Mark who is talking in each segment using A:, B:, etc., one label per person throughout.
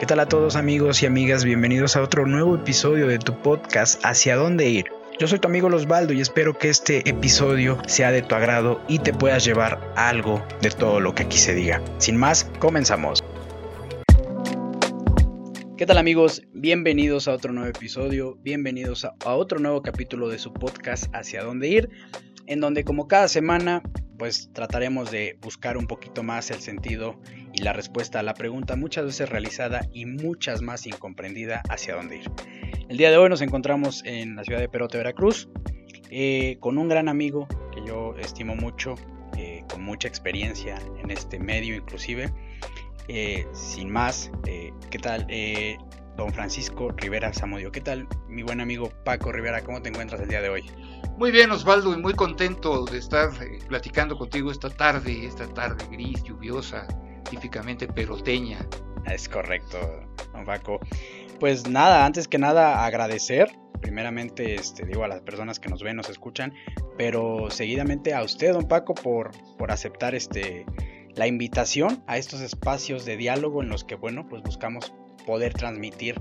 A: ¿Qué tal a todos amigos y amigas? Bienvenidos a otro nuevo episodio de tu podcast Hacia dónde ir. Yo soy tu amigo Losbaldo y espero que este episodio sea de tu agrado y te puedas llevar algo de todo lo que aquí se diga. Sin más, comenzamos. ¿Qué tal amigos? Bienvenidos a otro nuevo episodio, bienvenidos a, otro nuevo capítulo de su podcast Hacia dónde ir, en donde como cada semana pues trataremos de buscar un poquito más el sentido y la respuesta a la pregunta muchas veces realizada y muchas más incomprendida hacia dónde ir. El día de hoy nos encontramos en la ciudad de Perote, Veracruz, eh, con un gran amigo que yo estimo mucho, eh, con mucha experiencia en este medio inclusive. Eh, sin más, ¿qué tal? Don Francisco Rivera Zamudio. ¿Qué tal, mi buen amigo Paco Rivera? ¿Cómo te encuentras el día de hoy?
B: Muy bien, Osvaldo, y muy contento de estar eh, platicando contigo esta tarde, esta tarde gris, lluviosa, típicamente peroteña.
A: Es correcto, don Paco. Pues nada, antes que nada agradecer, primeramente, este, digo a las personas que nos ven, nos escuchan, pero seguidamente a usted, don Paco, por, por aceptar este, la invitación a estos espacios de diálogo en los que, bueno, pues buscamos poder transmitir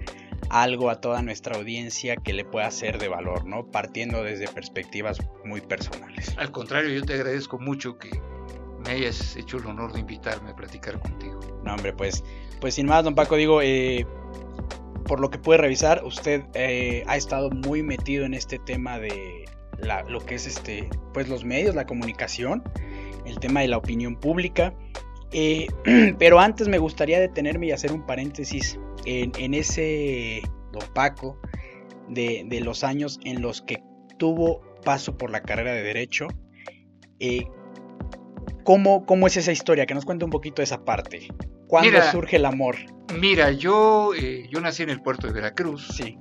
A: algo a toda nuestra audiencia que le pueda ser de valor, ¿no? Partiendo desde perspectivas muy personales.
B: Al contrario, yo te agradezco mucho que me hayas hecho el honor de invitarme a platicar contigo.
A: No, hombre, pues, pues sin más, don Paco, digo, eh, por lo que puede revisar, usted eh, ha estado muy metido en este tema de la, lo que es este, pues los medios, la comunicación, el tema de la opinión pública. Eh, pero antes me gustaría detenerme y hacer un paréntesis en, ese don Paco de, los años en los que tuvo paso por la carrera de Derecho. Eh, ¿cómo, es esa historia? Que nos cuente un poquito esa parte. ¿Cuándo surge el amor?
B: Mira, yo, eh, yo nací en el puerto de Veracruz.
A: Sí.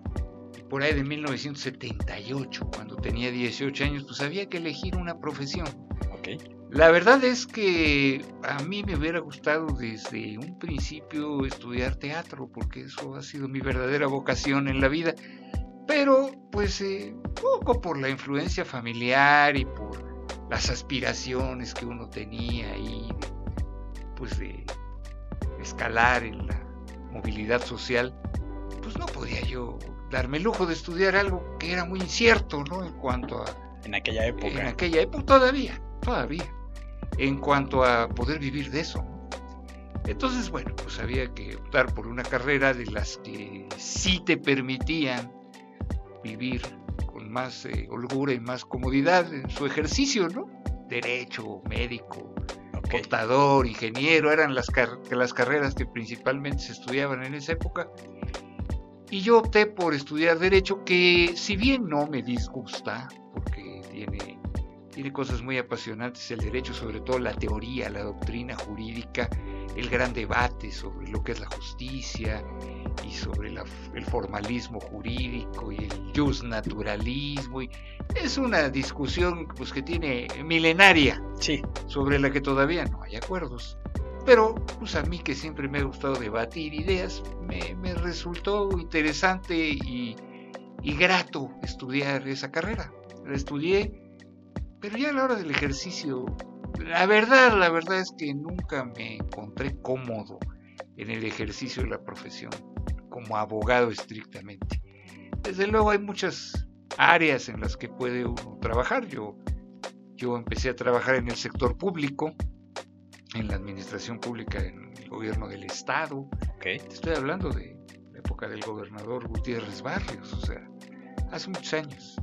B: Por ahí de 1978, cuando tenía 18 años, pues había que elegir una profesión.
A: Ok.
B: La verdad es que a mí me hubiera gustado desde un principio estudiar teatro, porque eso ha sido mi verdadera vocación en la vida. Pero, pues, eh, poco por la influencia familiar y por las aspiraciones que uno tenía y, pues, de escalar en la movilidad social, pues no podía yo darme el lujo de estudiar algo que era muy incierto, ¿no? En cuanto a...
A: En aquella época.
B: En aquella época, todavía, todavía en cuanto a poder vivir de eso. Entonces, bueno, pues había que optar por una carrera de las que sí te permitían vivir con más eh, holgura y más comodidad en su ejercicio, ¿no? Derecho, médico, contador, ingeniero, eran las, las carreras que principalmente se estudiaban en esa época. Y yo opté por estudiar derecho, que si bien no me disgusta, porque tiene tiene cosas muy apasionantes el derecho, sobre todo la teoría, la doctrina jurídica, el gran debate sobre lo que es la justicia y sobre el formalismo jurídico y el just naturalismo. Y es una discusión pues, que tiene milenaria,
A: sí.
B: sobre la que todavía no hay acuerdos. Pero pues, a mí que siempre me ha gustado debatir ideas, me, resultó interesante y, y grato estudiar esa carrera. La estudié pero ya a la hora del ejercicio, la verdad, la verdad es que nunca me encontré cómodo en el ejercicio de la profesión, como abogado estrictamente. Desde luego hay muchas áreas en las que puede uno trabajar. Yo, yo empecé a trabajar en el sector público, en la administración pública en el gobierno del Estado. estoy hablando de la época del gobernador Gutiérrez Barrios, o sea, hace muchos años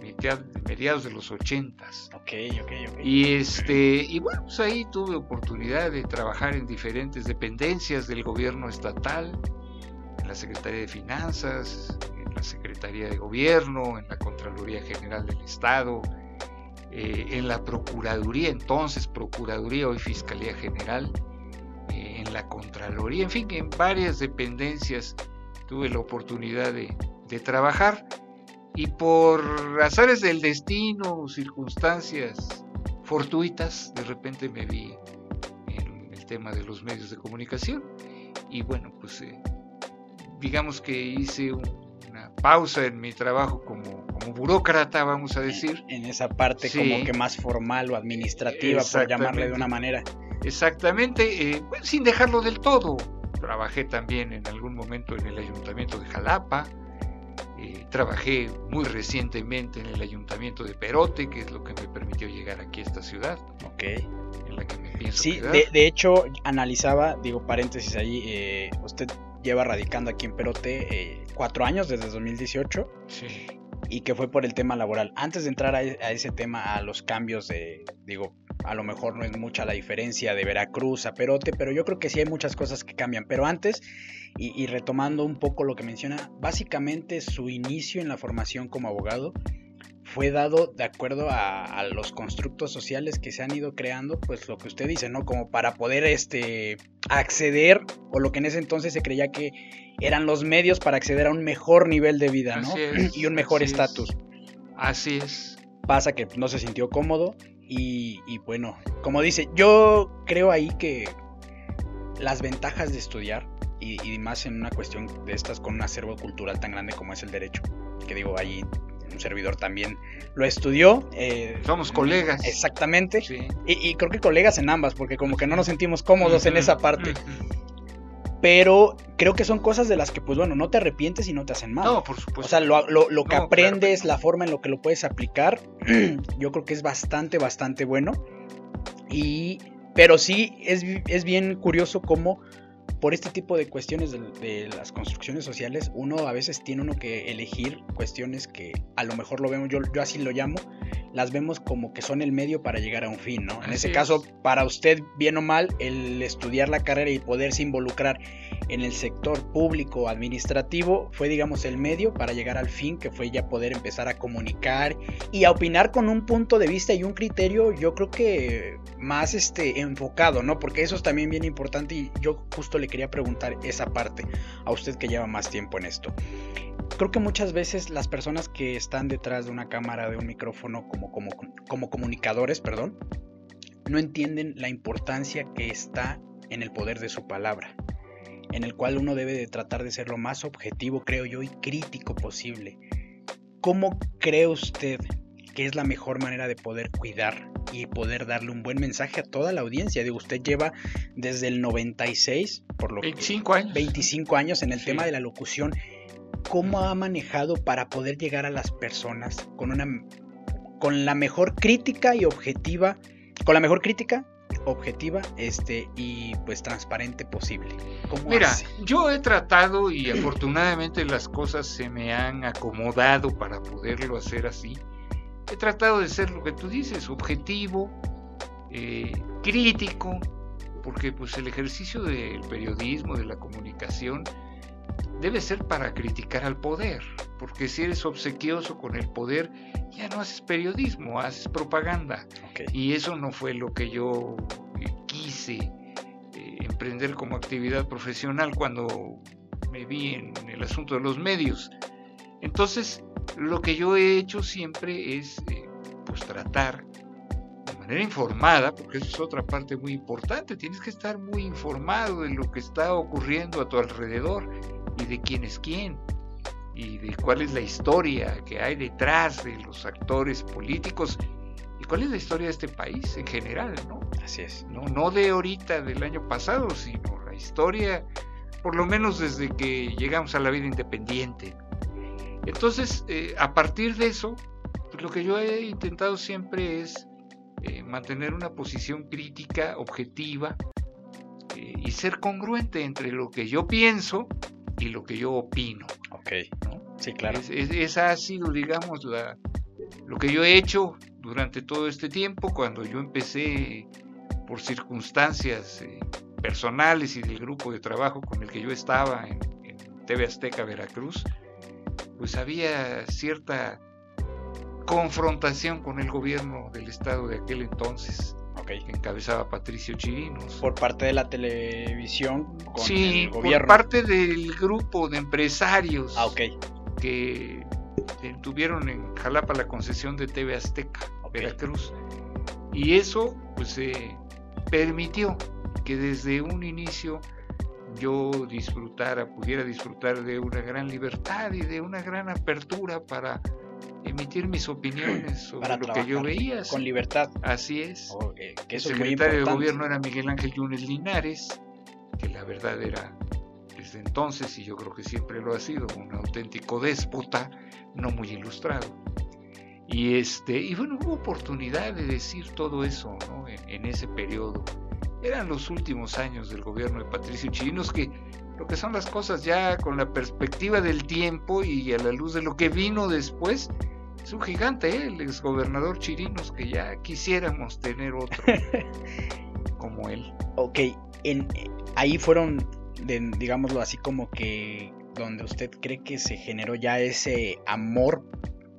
B: mediados de los ochentas.
A: Ok, ok, ok.
B: Y, este, y bueno, pues ahí tuve oportunidad de trabajar en diferentes dependencias del gobierno estatal, en la Secretaría de Finanzas, en la Secretaría de Gobierno, en la Contraloría General del Estado, eh, en la Procuraduría, entonces Procuraduría, hoy Fiscalía General, eh, en la Contraloría, en fin, en varias dependencias tuve la oportunidad de, de trabajar y por azares del destino, circunstancias fortuitas, de repente me vi en el tema de los medios de comunicación y bueno, pues eh, digamos que hice una pausa en mi trabajo como, como burócrata, vamos a decir.
A: En, esa parte como que más formal o administrativa, por llamarle de una manera.
B: Exactamente, eh, sin dejarlo del todo. trabajé también en algún momento en el ayuntamiento de Jalapa, eh, trabajé muy recientemente en el ayuntamiento de Perote, que es lo que me permitió llegar aquí a esta ciudad.
A: Ok.
B: En la que me pienso
A: Sí, de, de hecho, analizaba, digo paréntesis ahí, eh, usted lleva radicando aquí en Perote eh, cuatro años, desde 2018,
B: Sí.
A: y que fue por el tema laboral. Antes de entrar a, e- a ese tema, a los cambios de, digo, a lo mejor no es mucha la diferencia de Veracruz a Perote, pero yo creo que sí hay muchas cosas que cambian. Pero antes, y, y retomando un poco lo que menciona, básicamente su inicio en la formación como abogado fue dado de acuerdo a, a los constructos sociales que se han ido creando, pues lo que usted dice, ¿no? Como para poder este, acceder, o lo que en ese entonces se creía que eran los medios para acceder a un mejor nivel de vida, ¿no?
B: Es,
A: y un mejor estatus.
B: Así es.
A: Pasa que no se sintió cómodo y, y bueno, como dice, yo creo ahí que las ventajas de estudiar, y, y más en una cuestión de estas con un acervo cultural tan grande como es el derecho, que digo, ahí un servidor también lo estudió. eh,
B: Somos colegas.
A: Exactamente.
B: Sí.
A: Y, y creo que colegas en ambas, porque como que no nos sentimos cómodos en
B: Ujú,
A: esa parte.
B: ujú.
A: Pero creo que son cosas de las que, pues bueno, no te arrepientes y no te hacen mal.
B: No, por supuesto.
A: O sea, lo, lo- lo que
B: No, claro
A: aprendes,
B: no.
A: la forma en lo que lo puedes aplicar, yo creo que es bastante, bastante bueno. Y, pero sí, es, es bien curioso cómo por este tipo de cuestiones de, de las construcciones sociales, uno a veces tiene uno que elegir cuestiones que a lo mejor lo vemos, yo, yo así lo llamo, las vemos como que son el medio para llegar a un fin, ¿no? En ese
B: es.
A: caso, para usted, bien o mal, el estudiar la carrera y poderse involucrar en el sector público administrativo fue, digamos, el medio para llegar al fin, que fue ya poder empezar a comunicar y a opinar con un punto de vista y un criterio, yo creo que más este, enfocado, ¿no? Porque eso es también bien importante y yo justo le quería preguntar esa parte a usted que lleva más tiempo en esto. Creo que muchas veces las personas que están detrás de una cámara, de un micrófono, como, como, como comunicadores, perdón, no entienden la importancia que está en el poder de su palabra en el cual uno debe de tratar de ser lo más objetivo, creo yo, y crítico posible. ¿Cómo cree usted que es la mejor manera de poder cuidar y poder darle un buen mensaje a toda la audiencia? Digo, usted lleva desde el 96, por lo que
B: 25 años.
A: 25 años en el
B: Sí.
A: tema de la locución. ¿Cómo ha manejado para poder llegar a las personas con una con la mejor crítica y objetiva, con la mejor crítica objetiva este y pues transparente posible? ¿Cómo
B: Mira,
A: hace?
B: yo he tratado y afortunadamente las cosas se me han acomodado para poderlo hacer así. He tratado de ser lo que tú dices, objetivo, eh, crítico, porque pues el ejercicio del periodismo, de la comunicación, debe ser para criticar al poder, porque si eres obsequioso con el poder, ya no haces periodismo, haces propaganda.
A: Ok.
B: Y eso no fue lo que yo eh, quise eh, emprender como actividad profesional cuando me vi en el asunto de los medios. Entonces, lo que yo he hecho siempre es eh, pues tratar de manera informada, porque eso es otra parte muy importante, tienes que estar muy informado de lo que está ocurriendo a tu alrededor y de quién es quién y de cuál es la historia que hay detrás de los actores políticos y cuál es la historia de este país en general, ¿no?
A: Así es.
B: No, no de ahorita, del año pasado, sino la historia, por lo menos desde que llegamos a la vida independiente. Entonces, eh, a partir de eso, pues lo que yo he intentado siempre es eh, mantener una posición crítica, objetiva, eh, y ser congruente entre lo que yo pienso y lo que yo opino.
A: Ok.
B: ¿no?
A: Sí, claro.
B: Es- es- esa ha sido, digamos, la, lo que yo he hecho durante todo este tiempo, cuando yo empecé por circunstancias eh, personales y del grupo de trabajo con el que yo estaba en, en TV Azteca Veracruz, pues había cierta confrontación con el gobierno del estado de aquel entonces, que encabezaba Patricio Chirinos.
A: Por parte de la televisión con
B: sí,
A: el
B: por
A: gobierno.
B: parte del grupo de empresarios
A: Ah,
B: que eh, tuvieron en Jalapa la concesión de TV Azteca. Veracruz. Y eso pues eh, permitió que desde un inicio yo disfrutara, pudiera disfrutar de una gran libertad y de una gran apertura para emitir mis opiniones sobre
A: Para
B: lo que yo veía.
A: Con libertad.
B: Así es.
A: Oh, eh, que eso
B: el
A: es muy
B: secretario de gobierno era Miguel Ángel Yunes Linares, que la verdad era desde entonces, y yo creo que siempre lo ha sido, un auténtico déspota, no muy ilustrado. Y, este, y bueno, hubo oportunidad de decir todo eso en, ese periodo. Eran los últimos años del gobierno de Patricio Chirinos que lo que son las cosas ya con la perspectiva del tiempo y a la luz de lo que vino después, es un gigante, ¿eh? el exgobernador Chirinos, que ya quisiéramos tener otro como él.
A: Ok, en, ahí fueron, digámoslo así, como que donde usted cree que se generó ya ese amor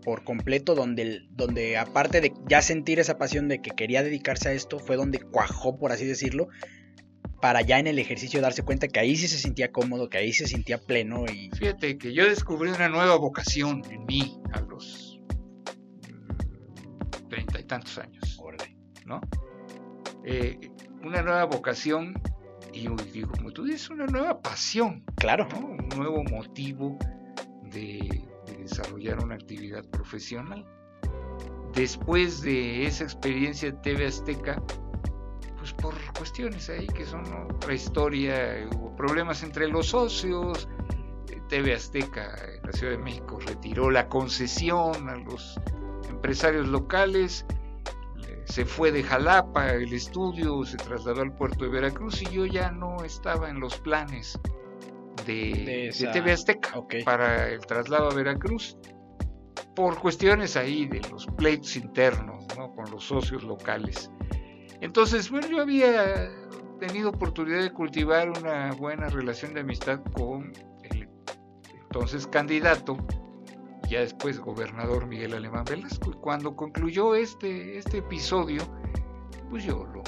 A: por completo, donde, donde aparte de ya sentir esa pasión de que quería dedicarse a esto, fue donde cuajó, por así decirlo, para ya en el ejercicio darse cuenta que ahí sí se sentía cómodo, que ahí se sentía pleno y...
B: Fíjate que yo descubrí una nueva vocación en mí a los treinta y tantos años, ¿no? Eh, una nueva vocación y digo, como tú dices, una nueva pasión.
A: Claro.
B: Un nuevo motivo de, desarrollar una actividad profesional. Después de esa experiencia de TV Azteca, pues por cuestiones ahí que son otra historia, hubo problemas entre los socios, TV Azteca en la Ciudad de México retiró la concesión a los empresarios locales, se fue de Jalapa el estudio, se trasladó al puerto de Veracruz y yo ya no estaba en los planes de, TV Azteca para el traslado a Veracruz por cuestiones ahí de los pleitos internos con los socios locales. Entonces, bueno, yo había tenido oportunidad de cultivar una buena relación de amistad con el entonces candidato ya después gobernador Miguel Alemán Velasco. Y cuando concluyó este, este episodio, pues yo lo,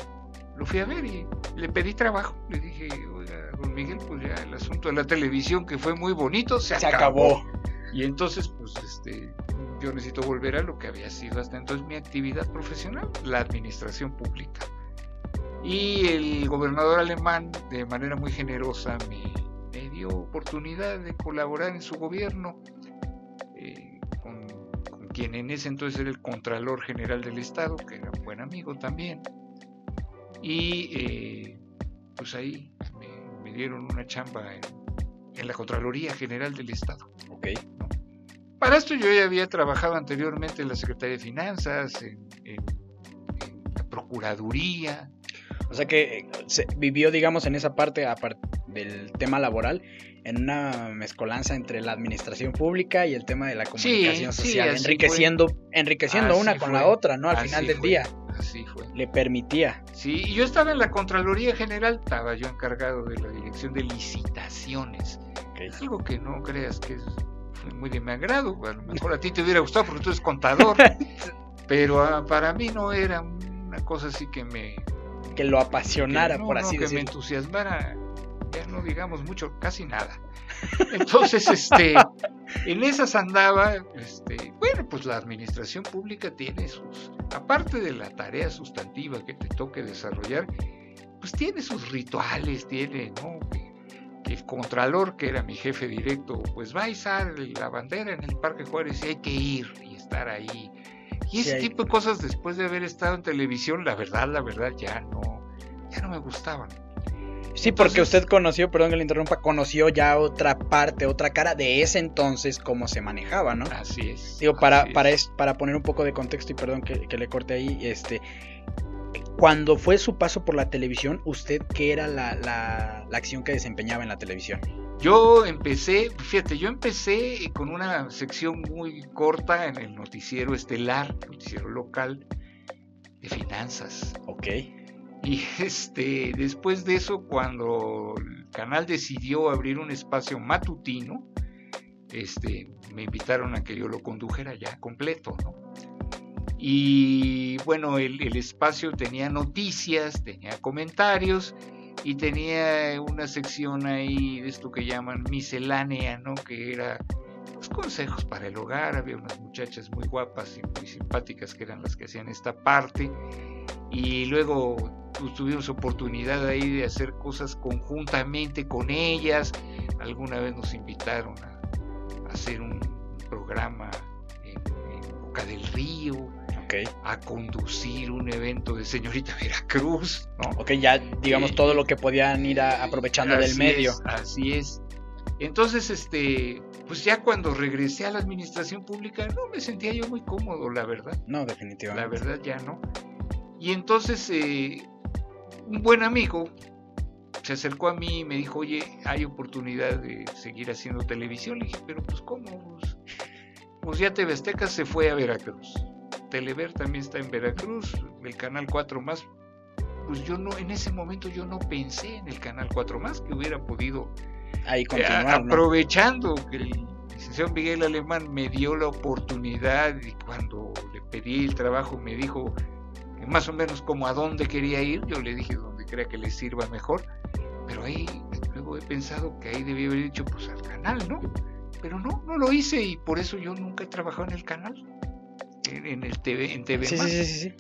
B: lo fui a ver y le pedí trabajo. Le dije, oiga, don Miguel, pues ya el asunto de la televisión, que fue muy bonito, se, acabó. Y entonces, pues este, yo necesito volver a lo que había sido hasta entonces mi actividad profesional, la administración pública. Y el gobernador alemán, de manera muy generosa, me, me dio oportunidad de colaborar en su gobierno con, quien en ese entonces era el Contralor General del Estado, que era un buen amigo también. Y eh, pues ahí me, dieron una chamba en, la Contraloría General del Estado.
A: Ok.
B: Para esto yo ya había trabajado anteriormente en la Secretaría de Finanzas, en, la Procuraduría.
A: O sea que eh, se vivió, digamos, en esa parte, del tema laboral, en una mezcolanza entre la administración pública y el tema de la comunicación social, enriqueciendo, enriqueciendo una con la otra, ¿no? Al final del día.
B: Así fue.
A: Le permitía.
B: Sí, y yo estaba en la Contraloría General, estaba yo encargado de la dirección de licitaciones. Algo que no creas que es muy de mi agrado, a lo mejor a ti te hubiera gustado porque tú eres contador, pero ah, para mí no era una cosa así que me...
A: Que lo apasionara, por así
B: decirlo.
A: Que
B: me entusiasmara ya no digamos mucho, casi nada. Entonces, este, en esas andaba, este, bueno, pues la administración pública tiene sus, aparte de la tarea sustantiva que te toque desarrollar, pues tiene sus rituales, tiene, ¿no? Que, el contralor, que era mi jefe directo, pues va a izar la bandera en el Parque Juárez y hay que ir y estar ahí. Y ese tipo de cosas después de haber estado en televisión, la verdad, la verdad, ya no, ya no me gustaban.
A: Sí, porque usted conoció, perdón que le interrumpa, conoció ya otra parte, otra cara de ese entonces, cómo se manejaba, ¿no?
B: Así es.
A: Digo, para, para, para poner un poco de contexto y perdón que, le corte ahí, este, cuando fue su paso por la televisión, ¿usted qué era la, la, la, acción que desempeñaba en la televisión?
B: Yo empecé, fíjate, yo empecé con una sección muy corta en el noticiero estelar, noticiero local de finanzas.
A: Ok.
B: Y este, después de eso, cuando el canal decidió abrir un espacio matutino, este, me invitaron a que yo lo condujera ya completo, ¿no? Y bueno, el, espacio tenía noticias, tenía comentarios y tenía una sección ahí de esto que llaman miscelánea, ¿no? Que era los consejos para el hogar. Había unas muchachas muy guapas y muy simpáticas que eran las que hacían esta parte. Y luego pues, tuvimos oportunidad ahí de hacer cosas conjuntamente con ellas. Alguna vez nos invitaron a, hacer un programa en, Boca del Río. a conducir un evento de señorita Veracruz, ¿no?
A: Ok, ya digamos todo lo que podían ir aprovechando del medio.
B: así es. Entonces, este, pues ya cuando regresé a la administración pública, no me sentía yo muy cómodo, la verdad.
A: No, definitivamente.
B: La verdad ya no. Y entonces eh, un buen amigo se acercó a mí y me dijo, oye, hay oportunidad de seguir haciendo televisión. Le dije, pero pues ¿cómo? Pues, pues ya TV Azteca se fue a Veracruz. Telever también está en Veracruz, el Canal 4 más. Pues yo no, en ese momento yo no pensé en el Canal 4 más que hubiera podido
A: Ahí
B: eh,
A: continuar,
B: aprovechando que el licenciado Miguel Alemán me dio la oportunidad y cuando le pedí el trabajo me dijo más o menos como a dónde quería ir, yo le dije donde crea que le sirva mejor, pero ahí luego he pensado que ahí debía haber dicho pues al canal, ¿no? Pero no, no lo hice y por eso yo nunca he trabajado en el canal, en, en el TV, en TV
A: Sí,
B: Más.
A: sí, sí.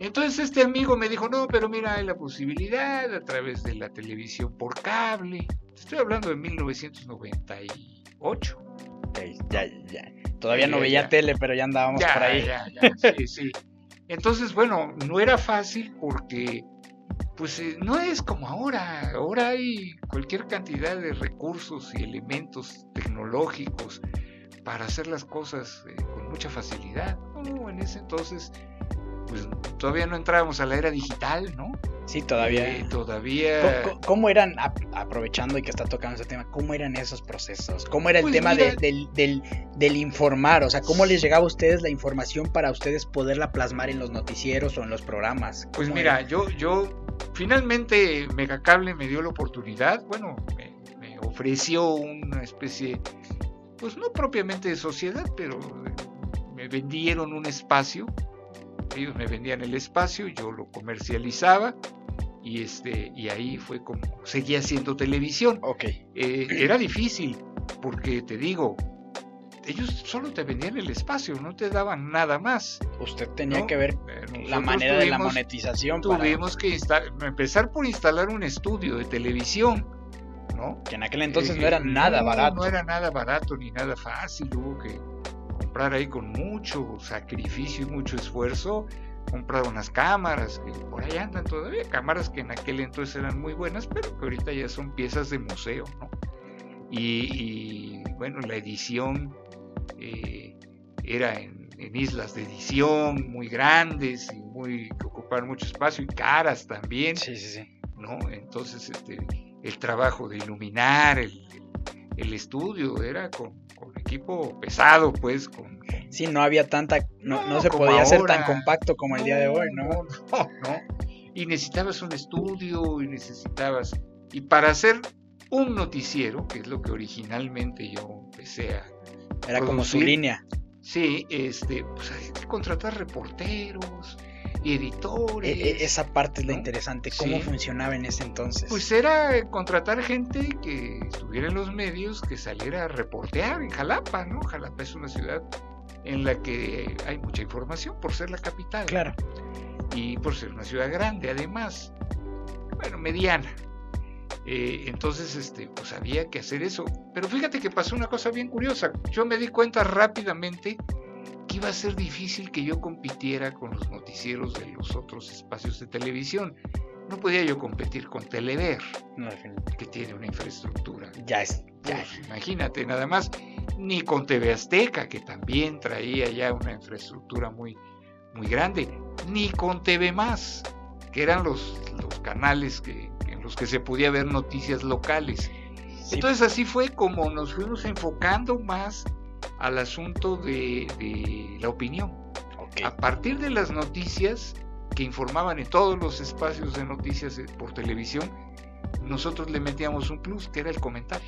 B: Entonces este amigo me dijo, no, pero mira, hay la posibilidad a través de la televisión por cable. Estoy hablando de 1998.
A: Ok, ya, ya. Todavía no veía
B: ya.
A: tele, pero ya andábamos por ahí.
B: ya, ya, sí, sí. Entonces, bueno, no era fácil porque, pues, eh, no es como ahora. Ahora hay cualquier cantidad de recursos y elementos tecnológicos para hacer las cosas eh, con mucha facilidad. No, en ese entonces, pues, todavía no entrábamos a la era digital, ¿no?
A: Sí, todavía.
B: Eh, todavía.
A: ¿Cómo, cómo eran, ap- aprovechando y que está tocando ese tema, cómo eran esos procesos? ¿Cómo era el
B: Pues
A: tema de- del, del, del informar? O sea, ¿cómo les llegaba a ustedes la información para ustedes poderla plasmar en los noticieros o en los programas?
B: Pues
A: ¿Cómo
B: mira,
A: era?
B: yo, yo finalmente Megacable me dio la oportunidad, bueno, me, me ofreció una especie, pues no propiamente de sociedad, pero eh, me vendieron un espacio, ellos me vendían el espacio, yo lo comercializaba y este y ahí fue como seguía haciendo televisión.
A: Ok,
B: Eh, era difícil porque te digo, ellos solo te vendían el espacio, no te daban nada más.
A: usted tenía
B: ¿no?
A: que ver
B: Eh,
A: la manera de la
B: tuvimos-
A: monetización para
B: tuvimos que empezar por instalar un estudio de televisión, ¿no?
A: que en aquel entonces
B: Eh,
A: no era nada
B: no,
A: barato.
B: No era nada barato ni nada fácil, hubo que comprar ahí con mucho sacrificio y mucho esfuerzo, comprar unas cámaras que por ahí andan todavía, cámaras que en aquel entonces eran muy buenas, pero que ahorita ya son piezas de museo, ¿no? Y, y, bueno, la edición eh, era en, en islas de edición muy grandes y muy que ocupaban mucho espacio y caras también.
A: Sí, sí, sí.
B: ¿no? Entonces, este, el trabajo de iluminar, el, el estudio era con, equipo pesado, pues, con...
A: Sí, no había tanta, no, no
B: No,
A: se podía hacer tan
B: ahora.
A: compacto como el día de hoy, ¿no?
B: No, no. Y necesitabas un estudio y necesitabas... Y para hacer un noticiero, que es lo que originalmente yo empecé a...
A: Era como su línea.
B: Sí, este, pues hay que contratar reporteros y
A: E-
B: editores.
A: e- esa parte es la interesante, cómo
B: Sí.
A: funcionaba en ese entonces.
B: Pues era contratar gente que estuviera en los medios, que saliera a reportear en Jalapa, ¿no? Jalapa es una ciudad en la que hay mucha información por ser la capital
A: claro.
B: y por ser una ciudad grande, además, bueno, mediana. Eh, entonces, este, pues había que hacer eso. Pero fíjate que pasó una cosa bien curiosa. Yo me di cuenta rápidamente iba a ser difícil que yo compitiera con los noticieros de los otros espacios de televisión. No podía yo competir con Telever
A: No,
B: que tiene una infraestructura.
A: Ya es, ya
B: Pues, imagínate, nada más, ni con TV Azteca, que también traía ya una infraestructura muy, muy grande, ni con TV Más, que eran los, los canales que, en los que se podía ver noticias locales.
A: Sí,
B: Entonces así fue como nos fuimos enfocando más al asunto de, de la opinión. A partir de las noticias que informaban en todos los espacios de noticias eh, por televisión, nosotros le metíamos un plus, que era el comentario.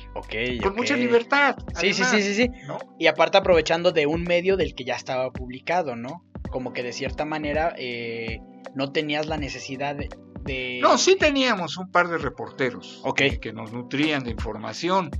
B: Con mucha libertad.
A: Sí, sí, sí, sí, sí.
B: ¿no?
A: Y aparte aprovechando de un medio del que ya estaba publicado, ¿no? Como que de cierta manera eh, no tenías la necesidad de... de-
B: No, sí teníamos un par de reporteros que, nos nutrían de información,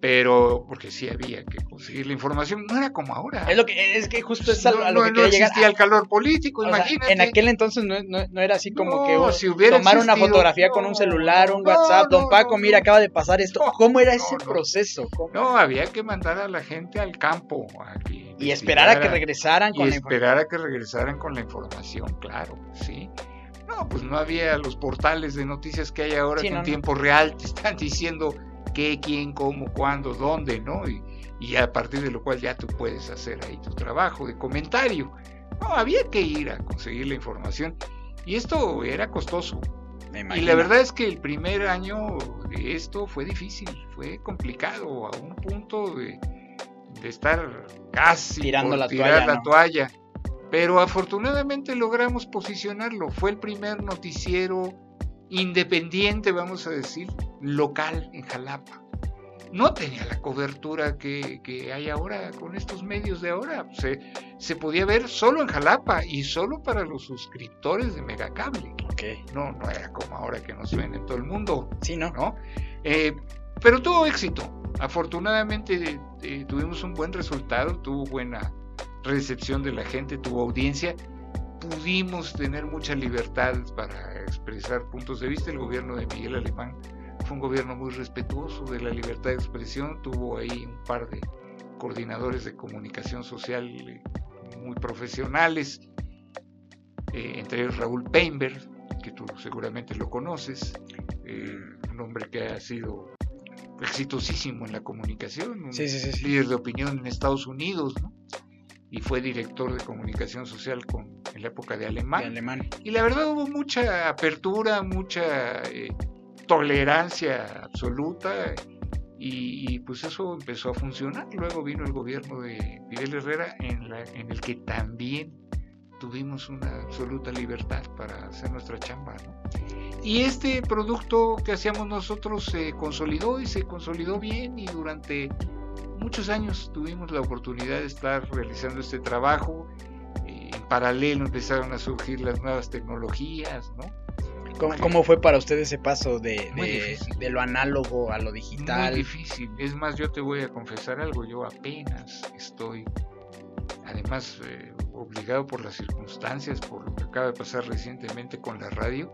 B: pero porque sí había que conseguir la información, no era como ahora.
A: Es lo que es que justo es a, lo- a lo
B: no-
A: que
B: no
A: llegar.
B: existía el calor político,
A: O sea,
B: imagínate.
A: en aquel entonces no, era así como que oh,
B: si hubiera
A: tomar una fotografía con un celular, un WhatsApp, don Paco, mira, acaba de pasar esto. ¿Cómo era ese proceso? ¿Cómo?
B: No, había que mandar a la gente al campo.
A: Y esperar a que regresaran
B: Y
A: con la información.
B: esperar a que regresaran con la información, claro, sí. No, pues no había los portales de noticias que hay ahora
A: Sí,
B: que
A: no,
B: en
A: no.
B: tiempo real te están diciendo qué, quién, cómo, cuándo, dónde, ¿no? Y, y a partir de lo cual ya tú puedes hacer ahí tu trabajo de comentario. No, había que ir a conseguir la información y esto era costoso. y la verdad es que el primer año de esto fue difícil, fue complicado, a un punto de, estar casi
A: tirando la,
B: tirar la toalla. Pero afortunadamente logramos posicionarlo. Fue el primer noticiero independiente, vamos a decir, local en Jalapa no tenía la cobertura que, hay ahora con estos medios de ahora. Se, se, podía ver solo en Jalapa y solo para los suscriptores de Megacable.
A: Okay.
B: No, no era como ahora que nos ven en todo el mundo.
A: Sí, ¿no?
B: ¿no? Eh, pero tuvo éxito. Afortunadamente eh, tuvimos un buen resultado, tuvo buena recepción de la gente, tuvo audiencia. Pudimos tener mucha libertad para expresar puntos de vista. El gobierno de Miguel Alemán fue un gobierno muy respetuoso de la libertad de expresión, tuvo ahí un par de coordinadores de comunicación social eh, muy profesionales, eh, entre ellos Raúl Peinberg, que tú seguramente lo conoces, eh, un hombre que ha sido exitosísimo en la comunicación, un líder de opinión en Estados Unidos, y fue director de comunicación social con, en la época de Alemán.
A: Alemán.
B: Y la verdad hubo mucha apertura, mucha tolerancia absoluta y, pues eso empezó a funcionar. Luego vino el gobierno de Miguel Herrera en, la, en el que también tuvimos una absoluta libertad para hacer nuestra chamba. Y este producto que hacíamos nosotros se consolidó y se consolidó bien y durante muchos años tuvimos la oportunidad de estar realizando este trabajo. Eh, en paralelo empezaron a surgir las nuevas tecnologías, ¿no?
A: ¿Cómo, fue para usted ese paso de, de, lo análogo a lo digital?
B: Muy difícil. Es más, yo te voy a confesar algo. Yo apenas estoy, además, eh, obligado por las circunstancias, por lo que acaba de pasar recientemente con la radio,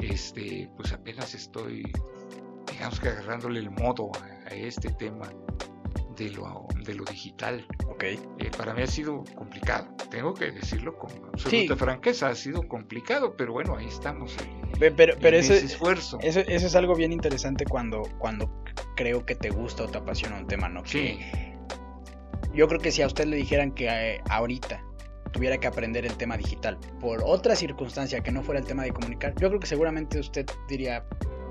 B: este, pues apenas estoy, digamos que agarrándole el modo a, a este tema de lo, de lo digital.
A: Okay.
B: Eh, para mí ha sido complicado, tengo que decirlo con absoluta franqueza, ha sido complicado, pero bueno, ahí estamos.
A: pero, pero ese, esfuerzo. Eso, es algo bien interesante cuando, cuando creo que te gusta o te apasiona un tema, ¿no?
B: Sí.
A: yo creo que si a usted le dijeran que eh, ahorita tuviera que aprender el tema digital por otra circunstancia que no fuera el tema de comunicar, yo creo que seguramente usted diría,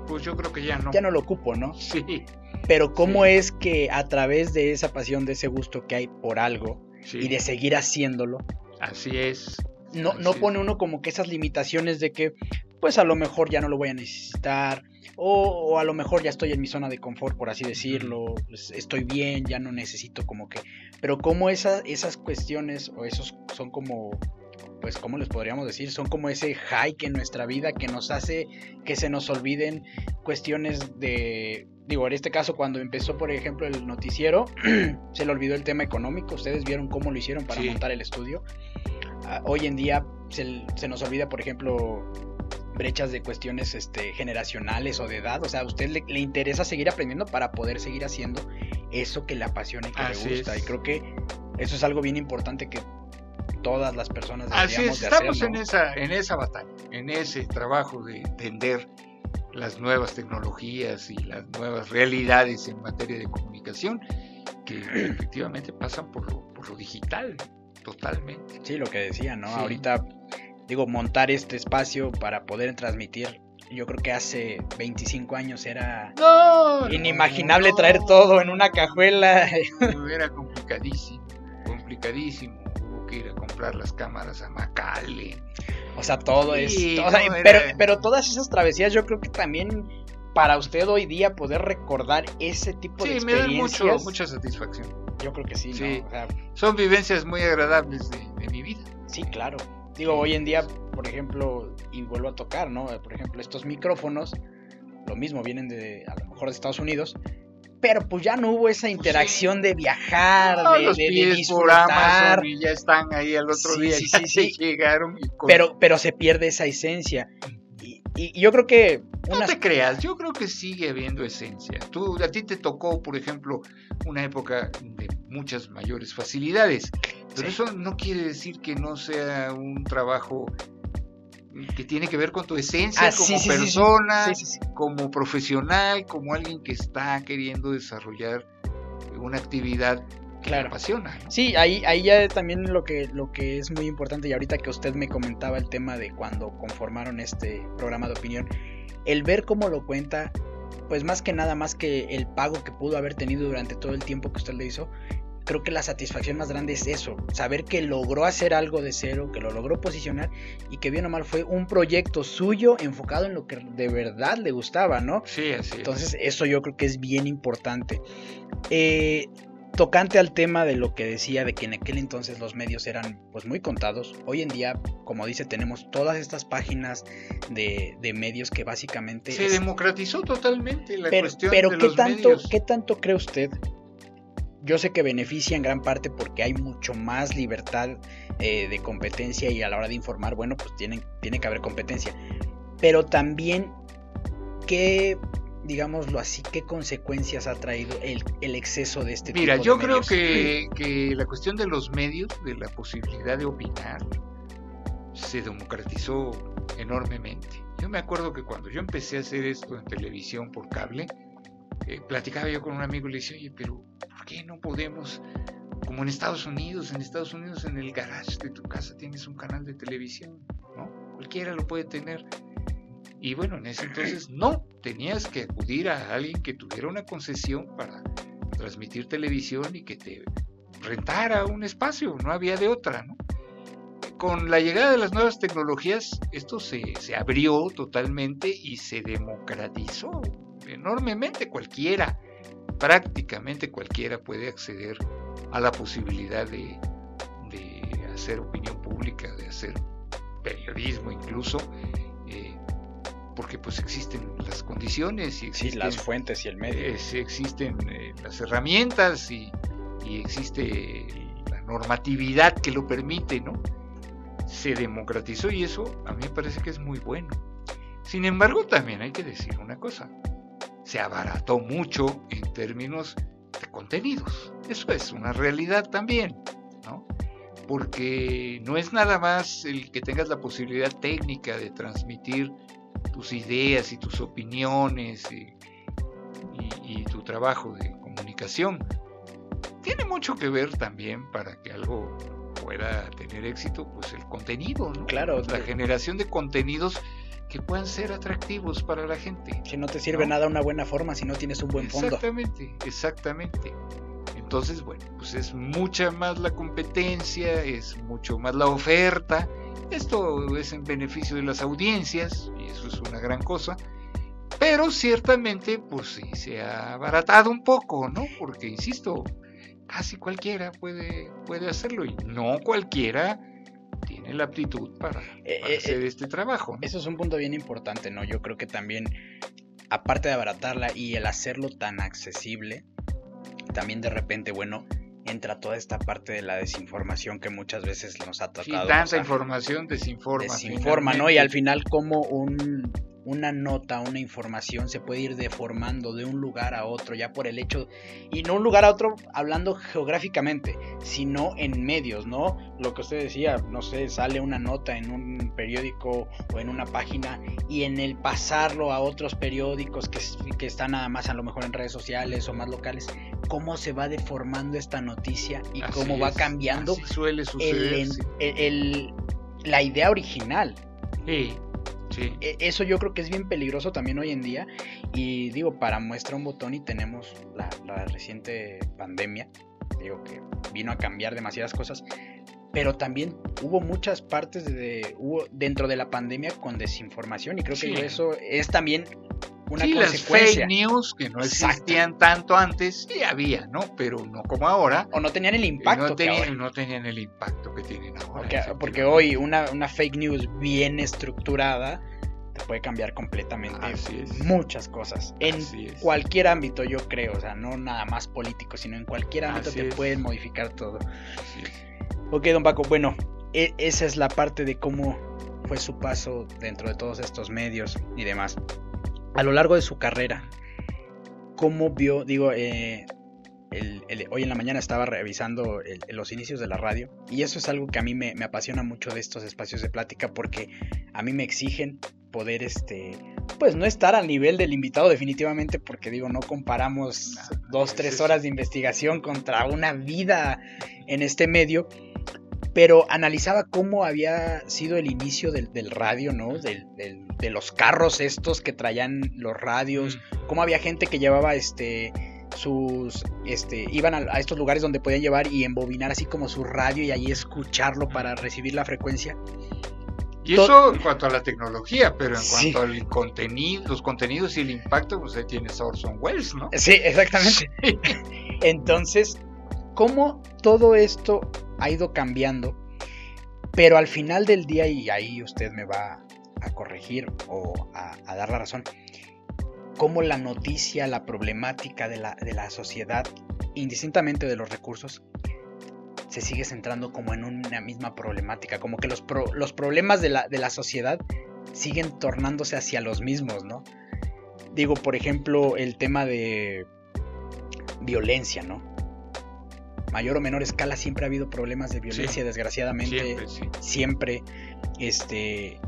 B: pues yo creo que ya no.
A: Ya no lo ocupo, ¿no?
B: Sí.
A: Pero cómo es que a través de esa pasión, de ese gusto que hay por algo y de seguir haciéndolo.
B: Así es.
A: No, no pone uno como que esas limitaciones de que, pues a lo mejor ya no lo voy a necesitar, o, a lo mejor ya estoy en mi zona de confort, por así decirlo, pues, estoy bien, ya no necesito como que... Pero cómo esa, esas cuestiones o esos son como pues, ¿cómo les podríamos decir? Son como ese hike en nuestra vida que nos hace que se nos olviden cuestiones de, digo, en este caso cuando empezó, por ejemplo, el noticiero, se le olvidó el tema económico, ustedes vieron cómo lo hicieron para montar el estudio. Ah, hoy en día se, nos olvida, por ejemplo, brechas de cuestiones este, generacionales o de edad. O sea, a usted le, interesa seguir aprendiendo para poder seguir haciendo eso que le apasiona y que le gusta. Y creo que eso es algo bien importante que todas las personas
B: Así es, estamos en esa en esa batalla, en ese trabajo de entender las nuevas tecnologías y las nuevas realidades en materia de comunicación que efectivamente pasan por lo, por lo digital, totalmente.
A: Sí, lo que decía, ¿no? Ahorita, digo, montar este espacio para poder transmitir, yo creo que hace 25 años era inimaginable traer todo en una cajuela.
B: Era complicadísimo, complicadísimo ir a comprar las cámaras a Macale.
A: O sea, todo es. pero, todas esas travesías, yo creo que también para usted hoy día poder recordar ese tipo de experiencias.
B: Sí, me da mucho, mucha satisfacción.
A: Yo creo que sí, sí.
B: Son vivencias muy agradables de, mi vida.
A: Sí, claro. Digo, hoy en día, por ejemplo, y vuelvo a tocar, ¿no? Por ejemplo, estos micrófonos, lo mismo, vienen de, a lo mejor de Estados Unidos, pero pues ya no hubo esa interacción de viajar, de,
B: los
A: de,
B: disfrutar. y ya están ahí al otro día, sí, sí, llegaron.
A: pero, pero se pierde esa esencia. Y, yo creo que...
B: No te creas, yo creo que sigue habiendo esencia. Tú, a ti te tocó, por ejemplo, una época de muchas mayores facilidades, pero eso no quiere decir que no sea un trabajo que tiene que ver con tu esencia
A: Ah,
B: como
A: sí,
B: persona,
A: Sí, sí, sí.
B: como profesional, como alguien que está queriendo desarrollar una actividad que
A: Claro.
B: apasiona. ¿no?
A: Sí, ahí, ahí ya también lo que, lo que es muy importante, y ahorita que usted me comentaba el tema de cuando conformaron este programa de opinión, el ver cómo lo cuenta, pues más que nada, más que el pago que pudo haber tenido durante todo el tiempo que usted le hizo, creo que la satisfacción más grande es eso, saber que logró hacer algo de cero, que lo logró posicionar y que bien o mal fue un proyecto suyo enfocado en lo que de verdad le gustaba, ¿no?
B: Sí, así es.
A: Entonces eso yo creo que es bien importante. Eh, tocante al tema de lo que decía de que en aquel entonces los medios eran pues muy contados. Hoy en día, como dice, tenemos todas estas páginas de, de medios que básicamente...
B: se
A: es-
B: democratizó totalmente la
A: pero
B: cuestión
A: pero
B: de
A: ¿qué,
B: los
A: tanto,
B: medios.
A: ¿qué tanto cree usted? Yo sé que beneficia en gran parte porque hay mucho más libertad eh, de competencia y a la hora de informar, bueno, pues tienen, tiene que haber competencia. Pero también, ¿qué, digámoslo así, qué consecuencias ha traído el, el exceso de este
B: Mira,
A: tipo de
B: yo creo que, que la cuestión de los medios, de la posibilidad de opinar, se democratizó enormemente. Yo me acuerdo que cuando yo empecé a hacer esto en televisión por cable, eh, platicaba yo con un amigo y le decía, oye, pero ¿por qué no podemos, como en Estados Unidos, en Estados Unidos en el garage de tu casa tienes un canal de televisión, ¿no? Cualquiera lo puede tener. Y bueno, en ese entonces no, tenías que acudir a alguien que tuviera una concesión para transmitir televisión y que te rentara un espacio, no había de otra, ¿no? Con la llegada de las nuevas tecnologías, esto se, se abrió totalmente y se democratizó enormemente. Cualquiera, prácticamente cualquiera puede acceder a la posibilidad de, de hacer opinión pública, de hacer periodismo incluso, eh, porque pues existen las condiciones y
A: Sí,
B: existen
A: las fuentes y el medio.
B: eh, existen eh, las herramientas y, y existe la normatividad que lo permite, ¿no? Se democratizó y eso a mí me parece que es muy bueno. Sin embargo, también hay que decir una cosa. Se abarató mucho en términos de contenidos. Eso es una realidad también, ¿no? Porque no es nada más el que tengas la posibilidad técnica de transmitir tus ideas y tus opiniones y, y- y tu trabajo de comunicación. Tiene mucho que ver también para que algo pueda tener éxito, pues el contenido, ¿no?
A: Claro,
B: La generación de contenidos que puedan ser atractivos para la gente.
A: Que no te sirve
B: ¿no?
A: nada una buena forma si no tienes un buen fondo.
B: Exactamente, exactamente. Entonces, bueno, pues es mucha más la competencia, es mucho más la oferta. Esto es en beneficio de las audiencias y eso es una gran cosa. Pero ciertamente, pues sí, se ha abaratado un poco, ¿no? Porque, insisto, casi cualquiera puede, puede hacerlo y no cualquiera tiene la aptitud para,
A: Eh,
B: para
A: eh,
B: hacer
A: eh,
B: este trabajo. ¿no?
A: Eso es un punto bien importante, ¿no? Yo creo que también, aparte de abaratarla y el hacerlo tan accesible, también de repente, bueno, entra toda esta parte de la desinformación que muchas veces nos ha
B: Sí,
A: tocado.
B: tanta
A: pasar.
B: información desinforma.
A: desinforma, ¿no? Y al final como un, una nota, una información se puede ir deformando de un lugar a otro, ya por el hecho, y no un lugar a otro hablando geográficamente, sino en medios, ¿no? Lo que usted decía, no sé, sale una nota en un periódico o en una página y en el pasarlo a otros periódicos que, que están nada más a lo mejor en redes sociales o más locales, cómo se va deformando esta noticia y
B: Así
A: cómo va cambiando
B: suele
A: el,
B: suceder.
A: el- el- la idea original.
B: Sí, sí.
A: E- Eso yo creo que es bien peligroso también hoy en día. Y digo, para muestra un botón y tenemos la, la reciente pandemia. Digo que vino a cambiar demasiadas cosas. Pero también hubo muchas partes de, hubo dentro de la pandemia con desinformación. Y creo que
B: Sí.
A: eso es también una
B: sí, las fake news que no
A: Exacto.
B: existían tanto antes, sí había, ¿no? Pero no como ahora.
A: O no tenían el impacto
B: no,
A: que ahora.
B: tenían, no tenían el impacto que tienen ahora.
A: Porque, hoy una, una fake news bien estructurada te puede cambiar completamente muchas cosas. En cualquier ámbito, yo creo. O sea, no nada más político, sino en cualquier ámbito
B: Así
A: te
B: es.
A: pueden modificar todo. Ok, don Paco, bueno, e- esa es la parte de cómo fue su paso dentro de todos estos medios y demás. A lo largo de su carrera, ¿cómo vio, digo, eh, hoy en la mañana estaba revisando los inicios de la radio y eso es algo que a mí me, me, apasiona mucho de estos espacios de plática porque a mí me exigen poder, este, pues no estar al nivel del invitado definitivamente porque digo, no comparamos dos, tres horas de investigación contra una vida en este medio, pero analizaba cómo había sido el inicio del, radio, ¿no? Del, de los carros estos que traían los radios, mm. cómo había gente que llevaba este sus este iban a, estos lugares donde podían llevar y embobinar así como su radio y ahí escucharlo para recibir la frecuencia.
B: Y eso en cuanto a la tecnología, pero en cuanto al contenido, los contenidos y el impacto, pues ahí tienes Orson Welles, ¿no?
A: Sí, exactamente. Entonces, ¿cómo todo esto ha ido cambiando? Pero al final del día, y ahí usted me va a corregir o a, dar la razón, cómo la noticia, la problemática de la, de la sociedad, indistintamente de los recursos, se sigue centrando como en una misma problemática, como que los, los problemas de la, de la sociedad siguen tornándose hacia los mismos, ¿no? Digo, por ejemplo, el tema de violencia, ¿no? Mayor o menor escala siempre ha habido problemas de violencia, desgraciadamente. Siempre, sí. siempre, este,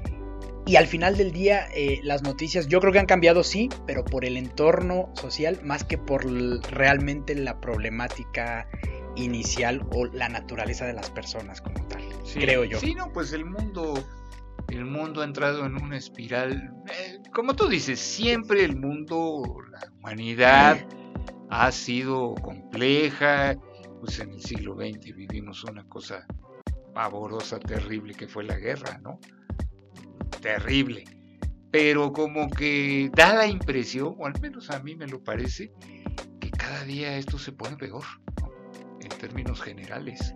A: y al final del día, eh, las noticias yo creo que han cambiado, sí, pero por el entorno social más que por realmente la problemática inicial o la naturaleza de las personas como tal, creo yo.
B: Sí, no, pues el mundo, el mundo ha entrado en una espiral, eh, como tú dices, siempre el mundo, la humanidad ha sido compleja, pues en el siglo XX vivimos una cosa pavorosa, terrible que fue la guerra, ¿no? Terrible. Pero como que da la impresión, o al menos a mí me lo parece, que cada día esto se pone peor en términos generales.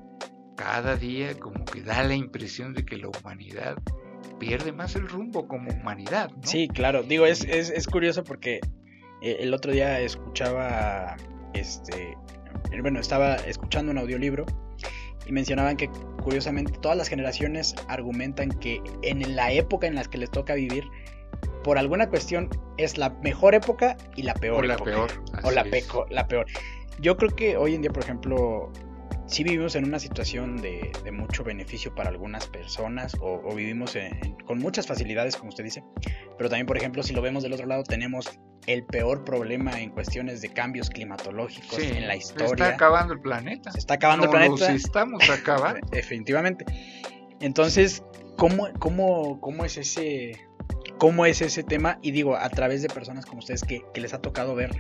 B: Cada día como que da la impresión de que la humanidad pierde más el rumbo como humanidad.
A: Sí, claro. Digo, es, es, curioso porque eh, el otro día escuchaba, este, bueno, estaba escuchando un audiolibro y mencionaban que curiosamente todas las generaciones argumentan que en la época en la que les toca vivir, por alguna cuestión es la mejor época y la peor.
B: O la peor.
A: O la, peco, la peor. Yo creo que hoy en día, por ejemplo, sí vivimos en una situación de, mucho beneficio para algunas personas o, vivimos con muchas facilidades, como usted dice, pero también, por ejemplo, si lo vemos del otro lado, tenemos el peor problema en cuestiones de cambios climatológicos en la historia. Se
B: está acabando el planeta.
A: Se está acabando el planeta.
B: Los estamos acabando.
A: Definitivamente. Entonces, ¿cómo, cómo, cómo es ese... ¿Cómo es ese tema? Y digo, a través de personas como ustedes que, que les ha tocado ver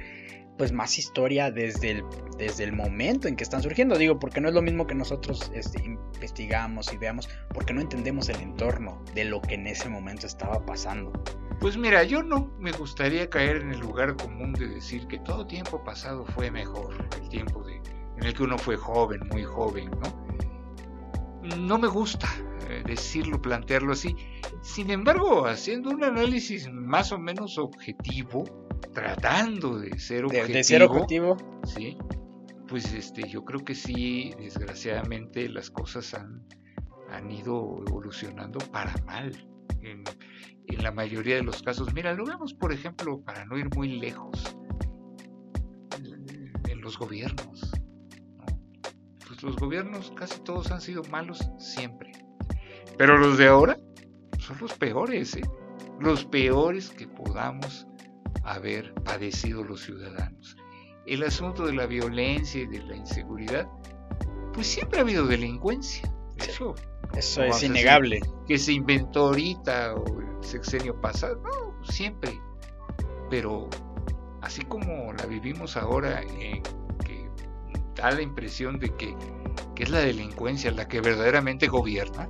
A: pues más historia desde el, desde el momento en que están surgiendo. Digo, porque no es lo mismo que nosotros este, investigamos y veamos, porque no entendemos el entorno de lo que en ese momento estaba pasando.
B: Pues mira, yo no me gustaría caer en el lugar común de decir que todo tiempo pasado fue mejor, el tiempo de, en el que uno fue joven, muy joven, ¿no? No me gusta eh, decirlo, plantearlo así. Sin embargo, haciendo un análisis más o menos objetivo, tratando de ser objetivo.
A: De, ser objetivo.
B: Sí. Pues este, yo creo que sí, desgraciadamente las cosas han, han ido evolucionando para mal. En, la mayoría de los casos. Mira, lo vemos, por ejemplo, para no ir muy lejos, en los gobiernos. Pues los gobiernos casi todos han sido malos siempre. Pero los de ahora son los peores, ¿eh? los peores que podamos haber padecido los ciudadanos. El asunto de la violencia y de la inseguridad, pues siempre ha habido delincuencia. Eso,
A: Eso es innegable.
B: Que se inventó ahorita o el sexenio pasado, no, siempre. Pero así como la vivimos ahora, que da la impresión de que, que es la delincuencia la que verdaderamente gobierna,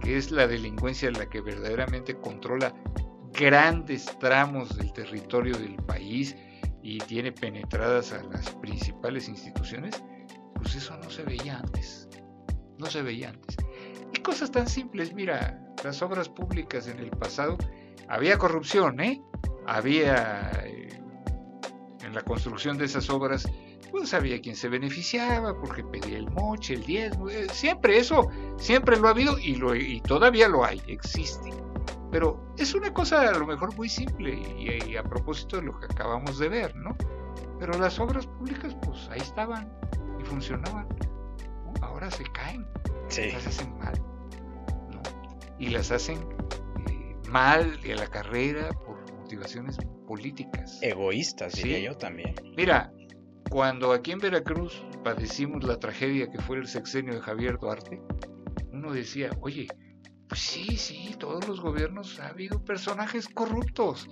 B: que es la delincuencia la que verdaderamente controla grandes tramos del territorio del país y tiene penetradas a las principales instituciones, pues eso no se veía antes. No se veía antes. Y cosas tan simples, mira, las obras públicas en el pasado, había corrupción, ¿eh? Había eh, en la construcción de esas obras, pues había quien se beneficiaba porque pedía el moche, el diezmo, eh, siempre eso, siempre lo ha habido y, lo, y todavía lo hay, existe. Pero es una cosa a lo mejor muy simple y, a propósito de lo que acabamos de ver, ¿no? Pero las obras públicas, pues ahí estaban y funcionaban. Ahora se caen, las hacen mal. Y las hacen eh, mal de la carrera por motivaciones políticas.
A: Egoístas, diría yo también.
B: Mira, cuando aquí en Veracruz padecimos la tragedia que fue el sexenio de Javier Duarte, uno decía, oye, pues sí, sí, todos los gobiernos ha habido personajes corruptos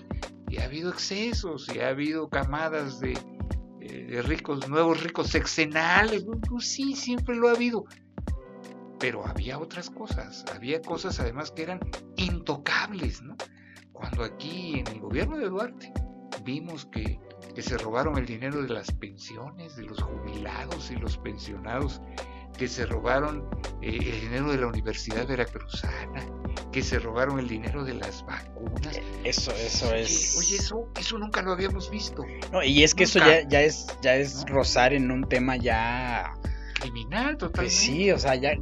B: y ha habido excesos y ha habido camadas de, eh, ricos, nuevos ricos sexenales. Pues sí, siempre lo ha habido. Pero había otras cosas, había cosas además que eran intocables, ¿no? Cuando aquí en el gobierno de Duarte vimos que se robaron el dinero de las pensiones, de los jubilados y los pensionados, que se robaron eh, el dinero de la Universidad Veracruzana, que se robaron el dinero de las vacunas.
A: Eso, eso es.
B: Oye, eso, eso nunca lo habíamos visto.
A: No, y es que eso ya, ya es, ya es rozar en un tema ya
B: criminal totalmente.
A: Pues sí, o sea, ya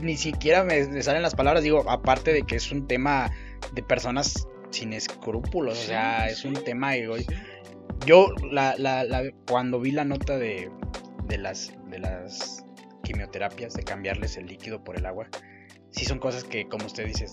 A: ni siquiera me, salen las palabras, digo, aparte de que es un tema de personas sin escrúpulos, o sea, es un tema egoísta yo la, la, la, cuando vi la nota de, de, las, de las quimioterapias, de cambiarles el líquido por el agua, sí son cosas que, como usted dice,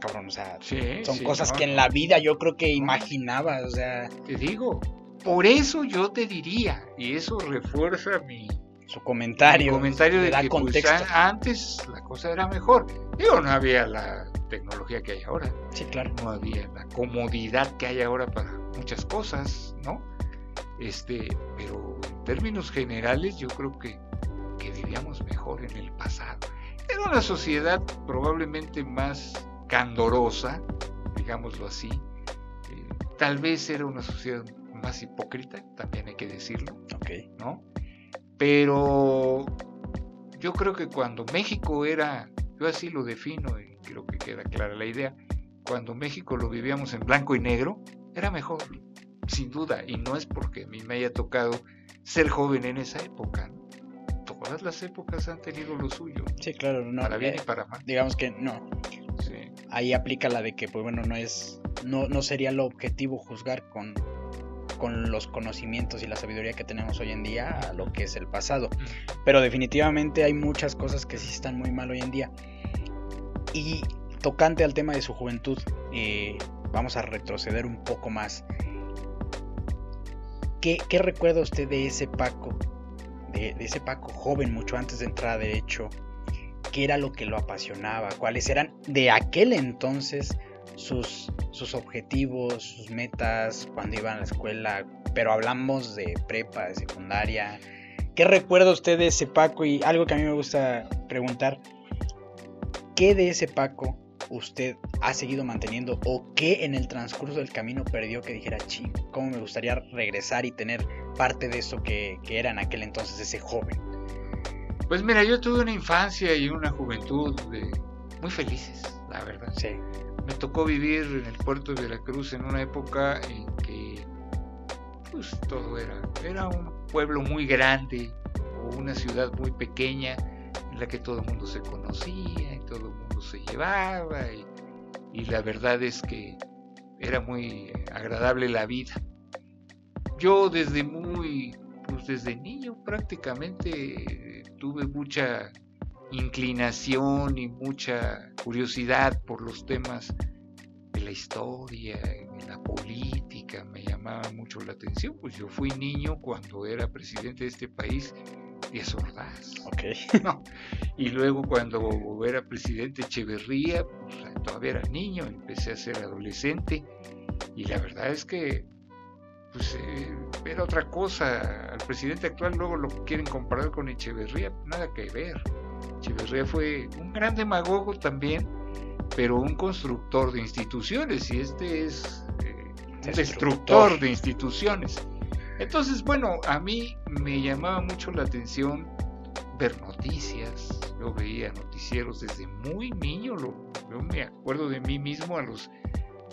A: cabrón, o sea, son cosas que en la vida yo creo que imaginaba, o sea...
B: Te digo, por eso yo te diría, y eso refuerza mi...
A: Su comentario.
B: comentario de que pues, antes la cosa era mejor. Digo, no había la tecnología que hay ahora.
A: Sí, claro.
B: No había la comodidad que hay ahora para muchas cosas, ¿no? Este, pero en términos generales yo creo que, que vivíamos mejor en el pasado. Era una sociedad probablemente más candorosa, digámoslo así. Eh, tal vez era una sociedad más hipócrita, también hay que decirlo,
A: okay.
B: ¿no? Pero yo creo que cuando México era, yo así lo defino y creo que queda clara la idea, cuando México lo vivíamos en blanco y negro, era mejor, sin duda, y no es porque a mí me haya tocado ser joven en esa época. Todas las épocas han tenido lo suyo.
A: Sí, claro, no,
B: para bien y eh, para mal.
A: Digamos que no. Ahí aplica la de que, pues bueno, no es, no, no sería lo objetivo juzgar con, con los conocimientos y la sabiduría que tenemos hoy en día a lo que es el pasado. Pero definitivamente hay muchas cosas que sí están muy mal hoy en día. Y tocante al tema de su juventud, eh, vamos a retroceder un poco más. ¿Qué, recuerda usted de ese Paco? De, ese Paco joven, mucho antes de entrar a Derecho. ¿Qué era lo que lo apasionaba? ¿Cuáles eran de aquel entonces sus, sus objetivos, sus metas cuando iba a la escuela? Pero hablamos de prepa, de secundaria. ¿Qué recuerda usted de ese Paco? Y algo que a mí me gusta preguntar, ¿qué de ese Paco usted ha seguido manteniendo o qué en el transcurso del camino perdió que dijera, ching, cómo me gustaría regresar y tener parte de eso que, era en aquel entonces ese joven?
B: Pues mira, yo tuve una infancia y una juventud muy felices, la verdad.
A: Sí.
B: Me tocó vivir en el puerto de Veracruz en una época en que pues todo era, era un pueblo muy grande o una ciudad muy pequeña en la que todo el mundo se conocía y todo el mundo se llevaba y, la verdad es que era muy agradable la vida. Yo desde muy, pues desde niño prácticamente tuve mucha inclinación y mucha curiosidad por los temas de la historia, de la política, me llamaba mucho la atención, pues yo fui niño cuando era presidente de este país Díaz Ordaz.
A: No.
B: Y luego cuando era presidente Echeverría, pues todavía era niño, empecé a ser adolescente y la verdad es que pues eh, era otra cosa. Al presidente actual luego lo quieren comparar con Echeverría, nada que ver. Echeverría fue un gran demagogo también, pero un constructor de instituciones y este es eh, un destructor de instituciones. Entonces, bueno, a mí me llamaba mucho la atención ver noticias. Yo veía noticieros desde muy niño. yo me acuerdo de mí mismo a los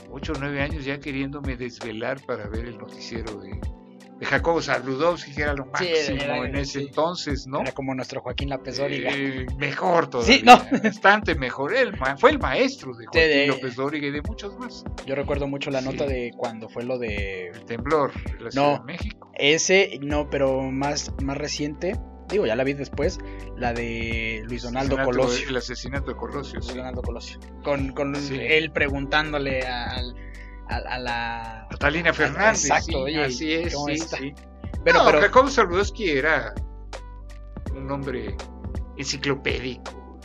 B: 8 o 9 años ya queriéndome desvelar para ver el noticiero de de Jacobo Zabludowski, que era lo
A: Sí,
B: máximo
A: era-
B: en ese
A: sí.
B: entonces, ¿no?
A: Era como nuestro Joaquín López Dóriga.
B: Eh, mejor todavía,
A: Sí, no.
B: bastante mejor. Él fue el maestro de
A: Sí,
B: Joaquín
A: de-
B: López Dóriga y de muchos más.
A: Yo recuerdo mucho la
B: Sí.
A: nota de cuando fue lo de
B: El temblor la Ciudad de México.
A: ese, no, pero más, más reciente, digo, ya la vi después, la de Luis Donaldo
B: Asesinato-
A: Colosio.
B: El asesinato de Colosio,
A: Luis. Donaldo Colosio. Con, con
B: Sí.
A: él preguntándole al- a, a la...
B: Catalina Fernández,
A: Exacto,
B: sí,
A: oye,
B: así es,
A: ¿cómo
B: sí,
A: está?
B: sí.
A: Pero,
B: no,
A: pero,
B: Jacobo era un hombre enciclopédico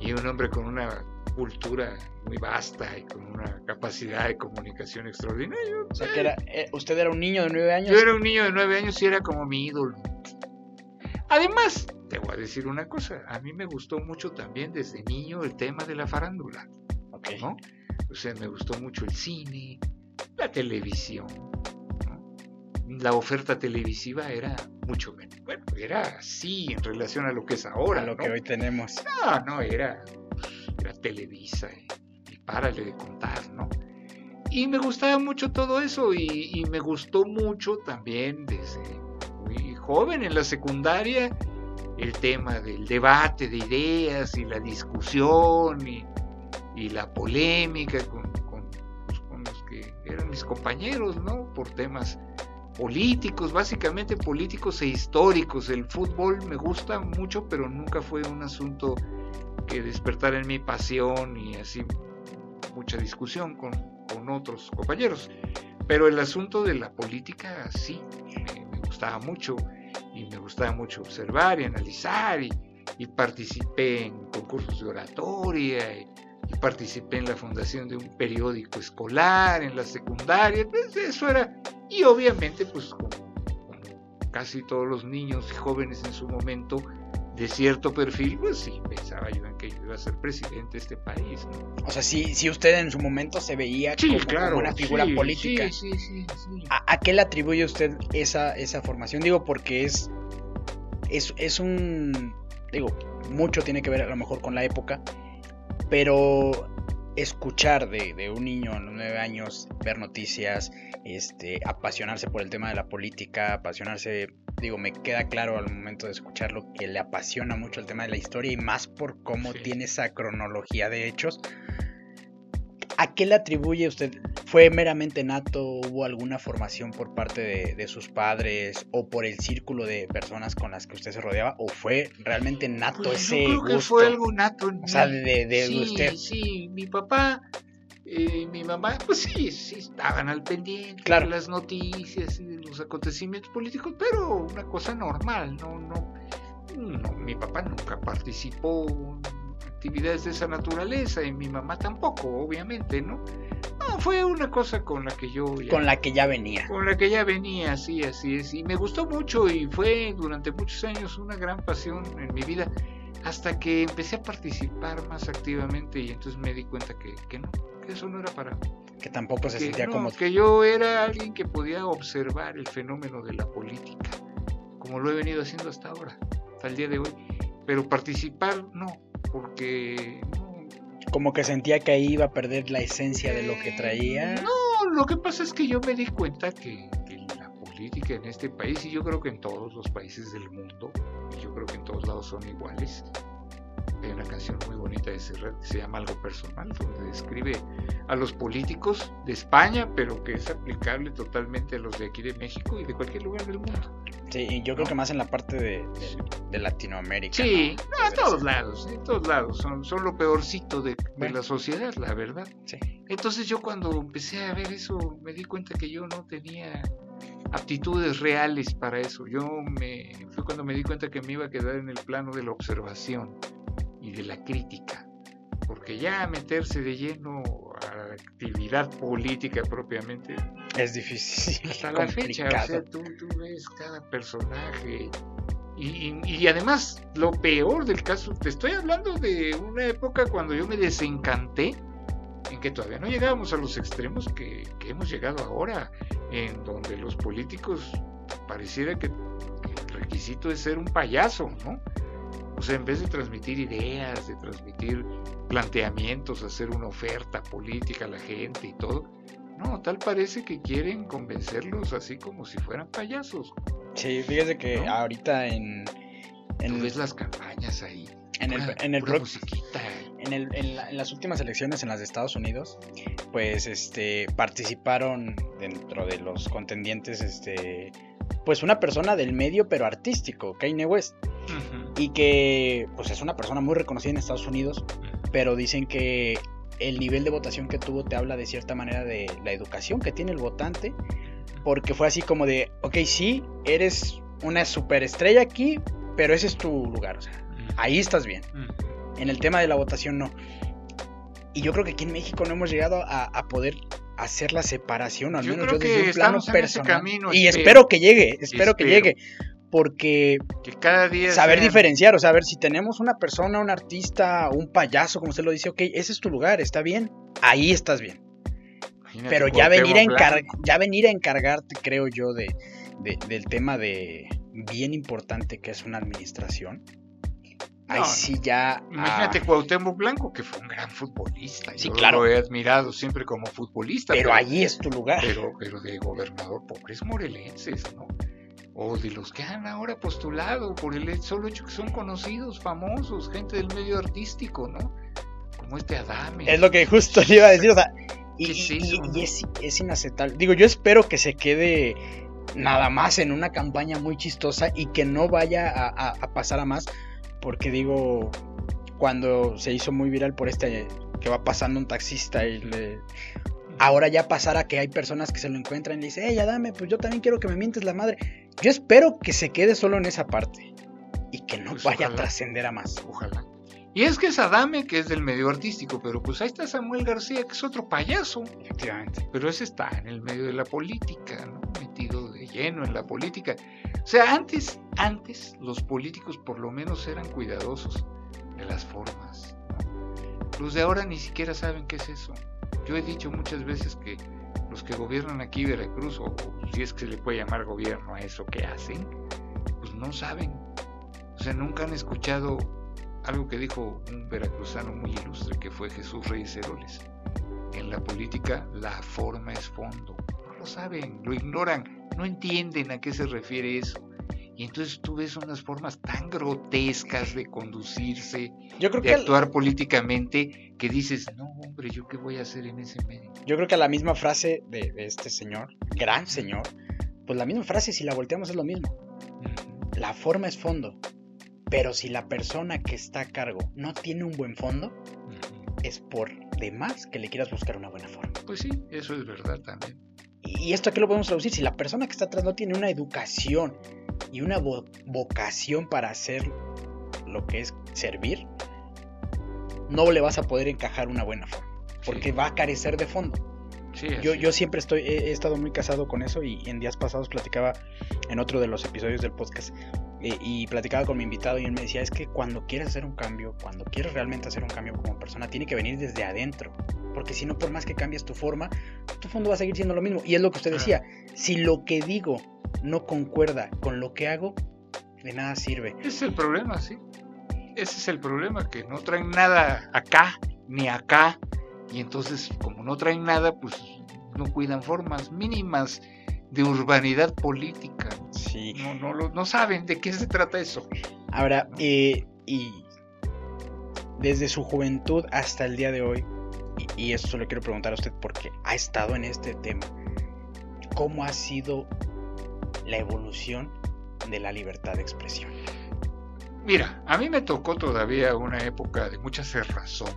B: y un hombre con una cultura muy vasta y con una capacidad de comunicación extraordinaria.
A: o sea, que era, eh, usted era un niño de nueve años.
B: Yo era un niño de nueve años y era como mi ídolo. Además, te voy a decir una cosa, a mí me gustó mucho también desde niño el tema de la farándula. ¿no? O sea, me gustó mucho el cine, la televisión. ¿no? La oferta televisiva era mucho menos. Bueno, era así en relación a lo que es ahora.
A: a lo
B: ¿no?
A: que hoy tenemos.
B: No, no, era, era Televisa y, y párale de contar, ¿no? Y me gustaba mucho todo eso y, y me gustó mucho también desde muy joven en la secundaria el tema del debate de ideas y la discusión y, y la polémica con, con, pues, con los que eran mis compañeros, ¿no? Por temas políticos, básicamente políticos e históricos. El fútbol me gusta mucho, pero nunca fue un asunto que despertara en mi pasión y así mucha discusión con, con otros compañeros. Pero el asunto de la política sí, me, me gustaba mucho y me gustaba mucho observar y analizar y, y participé en concursos de oratoria y, participé en la fundación de un periódico escolar en la secundaria, pues eso era, y obviamente pues como, casi todos los niños y jóvenes en su momento de cierto perfil, pues sí, pensaba yo en que yo iba a ser presidente de este país. ¿no?
A: O sea, sí, sí usted en su momento se veía como, como una figura
B: sí,
A: política.
B: Sí.
A: ¿A, a qué le atribuye usted esa, esa formación? Digo, porque es, es, es un... Digo, mucho tiene que ver a lo mejor con la época, pero escuchar de, de un niño a los nueve años, ver noticias, este, apasionarse por el tema de la política, apasionarse, digo, me queda claro al momento de escucharlo que le apasiona mucho el tema de la historia y más por cómo
B: Sí.
A: tiene esa cronología de hechos. ¿A qué le atribuye usted? ¿Fue meramente nato? ¿Hubo alguna formación por parte de, de sus padres o por el círculo de personas con las que usted se rodeaba? ¿O fue realmente nato
B: Pues
A: ese
B: yo creo que fue algo nato
A: O sea, de, de
B: sí,
A: usted.
B: Sí, mi papá y mi mamá, pues sí, sí estaban al pendiente
A: Claro.
B: de las noticias y de los acontecimientos políticos, pero una cosa normal, no, no, no, mi papá nunca participó actividades de esa naturaleza y mi mamá tampoco, obviamente, ¿no? No, fue una cosa con la que yo ya-
A: Con la que ya venía.
B: con la que ya venía, así, así es. Y me gustó mucho y fue durante muchos años una gran pasión en mi vida, hasta que empecé a participar más activamente y entonces me di cuenta que, que no, que eso no era para mí.
A: Que tampoco se
B: Que,
A: sentía
B: no,
A: como...
B: que yo era alguien que podía observar el fenómeno de la política, como lo he venido haciendo hasta ahora, hasta el día de hoy. Pero participar no, porque
A: Como que sentía que ahí iba a perder la esencia de lo que traía.
B: No, lo que pasa es que yo me di cuenta que, que la política en este país, y yo creo que en todos los países del mundo, y yo creo que en todos lados son iguales, hay una canción muy bonita de Serrat que se llama Algo Personal, donde describe a los políticos de España, pero que es aplicable totalmente a los de aquí de México y de cualquier lugar del mundo.
A: Sí, y yo creo que más en la parte de, de- de Latinoamérica.
B: Sí,
A: ¿no?
B: no, a todos lados, en todos lados, son, son lo peorcito de, de la sociedad, la verdad.
A: Sí.
B: Entonces yo cuando empecé a ver eso me di cuenta que yo no tenía aptitudes reales para eso. Yo me fue cuando me di cuenta que me iba a quedar en el plano de la observación y de la crítica, porque ya meterse de lleno a la actividad política propiamente
A: Es difícil.
B: hasta la fecha, o sea, tú, tú ves cada personaje. Y, y- y además, lo peor del caso, te estoy hablando de una época cuando yo me desencanté, en que todavía no llegábamos a los extremos que, que hemos llegado ahora, en donde los políticos pareciera que, que el requisito es ser un payaso, ¿no? O sea, en vez de transmitir ideas, de transmitir planteamientos, hacer una oferta política a la gente y todo, No, tal parece que quieren convencerlos así como si fueran payasos.
A: Sí, fíjese que ahorita en...
B: en ves las campañas ahí.
A: En el, en, el en, el, en, las últimas elecciones en las de Estados Unidos, pues este participaron dentro de los contendientes este pues una persona del medio pero artístico, Kanye West. Y que pues es una persona muy reconocida en Estados Unidos, pero dicen que el nivel de votación que tuvo te habla de cierta manera de la educación que tiene el votante, porque fue así como de, ok, sí, eres una superestrella aquí, pero ese es tu lugar, o sea, ahí estás bien. En el tema de la votación no. Y yo creo que aquí en México no hemos llegado a, poder hacer la separación, al menos yo desde un plano personal. y espero que llegue, espero que llegue porque
B: cada día
A: saber diferenciar, o sea, a ver si tenemos una persona, un artista, un payaso, como usted lo dice, ok, ese es tu lugar, está bien, ahí estás bien. Pero ya venir, a ya venir a encargarte, creo yo, de, del tema de bien importante que es una administración. ahí sí ya.
B: Imagínate ah, Cuauhtémoc Blanco, que fue un gran futbolista. Sí, yo claro. lo he admirado siempre como futbolista.
A: Pero, ahí es tu lugar.
B: Pero, pero de gobernador, pobres morelenses, ¿no? O de los que han ahora postulado por el solo hecho que son conocidos, famosos, gente del medio artístico, ¿no? Como este Adame.
A: Es lo que justo le iba a decir, o sea, y, es, es, inaceptable. Digo, yo espero que se quede nada más en una campaña muy chistosa y que no vaya a, pasar a más, porque digo, cuando se hizo muy viral por este que va pasando un taxista y le ahora ya pasará que hay personas que se lo encuentran y le dicen, hey, dame, pues yo también quiero que me mientes la madre. Yo espero que se quede solo en esa parte y que no pues vaya a trascender a más.
B: Ojalá. Y es que es Adame, que es del medio artístico, pero pues ahí está Samuel García, que es otro payaso.
A: Efectivamente.
B: Pero ese está en el medio de la política, ¿no? Metido de lleno en la política. O sea, antes, antes los políticos por lo menos eran cuidadosos de las formas. Los de ahora ni siquiera saben qué es eso. Yo he dicho muchas veces que los que gobiernan aquí Veracruz, o, si es que se le puede llamar gobierno a eso que hacen, pues no saben. O sea, nunca han escuchado algo que dijo un veracruzano muy ilustre que fue Jesús Reyes Heroles. En la política la forma es fondo. No lo saben, lo ignoran, no entienden a qué se refiere eso. Y entonces tú ves unas formas tan grotescas de conducirse, yo creo de actuar políticamente, que dices, no, hombre, ¿yo qué voy a hacer en ese medio?
A: Yo creo que la misma frase de, este señor, gran señor, pues la misma frase, si la volteamos, es lo mismo. La forma es fondo. Pero si la persona que está a cargo no tiene un buen fondo, es por demás que le quieras buscar una buena forma.
B: Pues sí, eso es verdad también.
A: ¿Y esto a qué lo podemos traducir? Si la persona que está atrás no tiene una educación y una vocación para hacer lo que es servir, no le vas a poder encajar una buena forma, porque va a carecer de fondo. yo, yo siempre estoy, he, estado muy casado con eso y en días pasados platicaba en otro de los episodios del podcast eh, y platicaba con mi invitado y él me decía, es que cuando quieres hacer un cambio, cuando quieres realmente hacer un cambio como persona, tiene que venir desde adentro. Porque si no, por más que cambies tu forma, tu fondo va a seguir siendo lo mismo. Y es lo que usted decía, si lo que digo no concuerda con lo que hago, de nada sirve.
B: Ese es el problema, sí. Ese es el problema, que no traen nada acá ni acá. Y entonces, como no traen nada, pues no cuidan formas mínimas de urbanidad política.
A: Sí.
B: No, no, no saben de qué se trata eso.
A: Ahora, eh, y desde su juventud hasta el día de hoy, y, esto le quiero preguntar a usted porque ha estado en este tema, ¿cómo ha sido la evolución de la libertad de expresión?
B: Mira, a mí me tocó todavía una época de mucha cerrazón,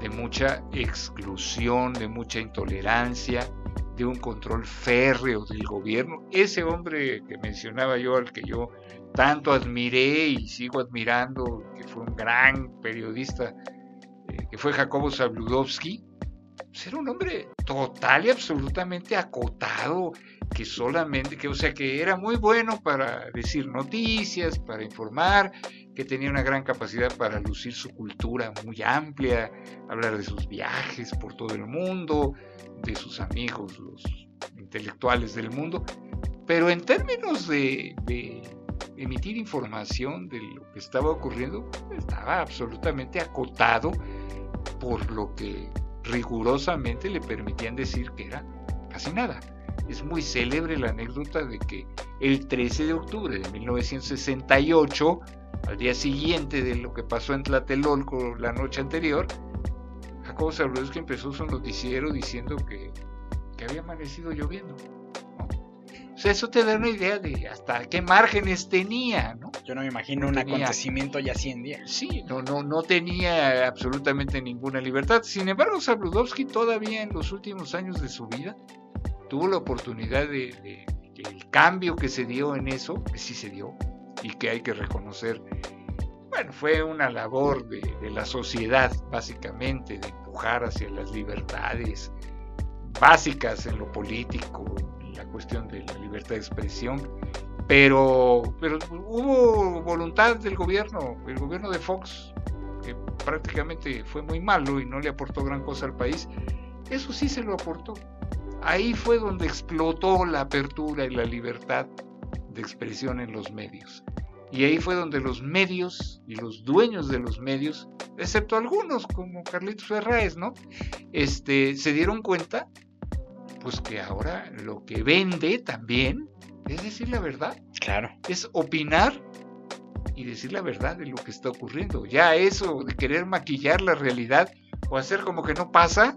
B: de mucha exclusión, de mucha intolerancia, de un control férreo del gobierno. Ese hombre que mencionaba yo, al que yo tanto admiré y sigo admirando, que fue un gran periodista que fue Jacobo Zabludovsky, pues era un hombre total y absolutamente acotado, que solamente, que, o sea, que era muy bueno para decir noticias, para informar, que tenía una gran capacidad para lucir su cultura muy amplia, hablar de sus viajes por todo el mundo, de sus amigos, los intelectuales del mundo, pero en términos de, de emitir información de lo que estaba ocurriendo, estaba absolutamente acotado por lo que rigurosamente le permitían decir que era casi nada. Es muy célebre la anécdota de que el 13 de octubre de 1968, al día siguiente de lo que pasó en Tlatelolco la noche anterior, Jacobo que empezó su noticiero diciendo que, que había amanecido lloviendo. Sea, eso te da una idea de hasta qué márgenes tenía, ¿no?
A: Yo no me imagino un acontecimiento ya 100 días.
B: Sí, no, no, no tenía absolutamente ninguna libertad. Sin embargo, Sabludowski todavía en los últimos años de su vida tuvo la oportunidad de, el cambio que se dio en eso, que sí se dio, y que hay que reconocer, bueno, fue una labor de, de la sociedad, básicamente, de empujar hacia las libertades básicas en lo político, la cuestión de la libertad de expresión, pero, pero hubo voluntad del gobierno, el gobierno de Fox, que prácticamente fue muy malo y no le aportó gran cosa al país, eso sí se lo aportó. Ahí fue donde explotó la apertura y la libertad de expresión en los medios. Y ahí fue donde los medios y los dueños de los medios, excepto algunos como Carlitos Ferraes, ¿no? Este, se dieron cuenta pues que ahora lo que vende también es decir la verdad.
A: Claro.
B: Es opinar y decir la verdad de lo que está ocurriendo. Ya eso de querer maquillar la realidad o hacer como que no pasa,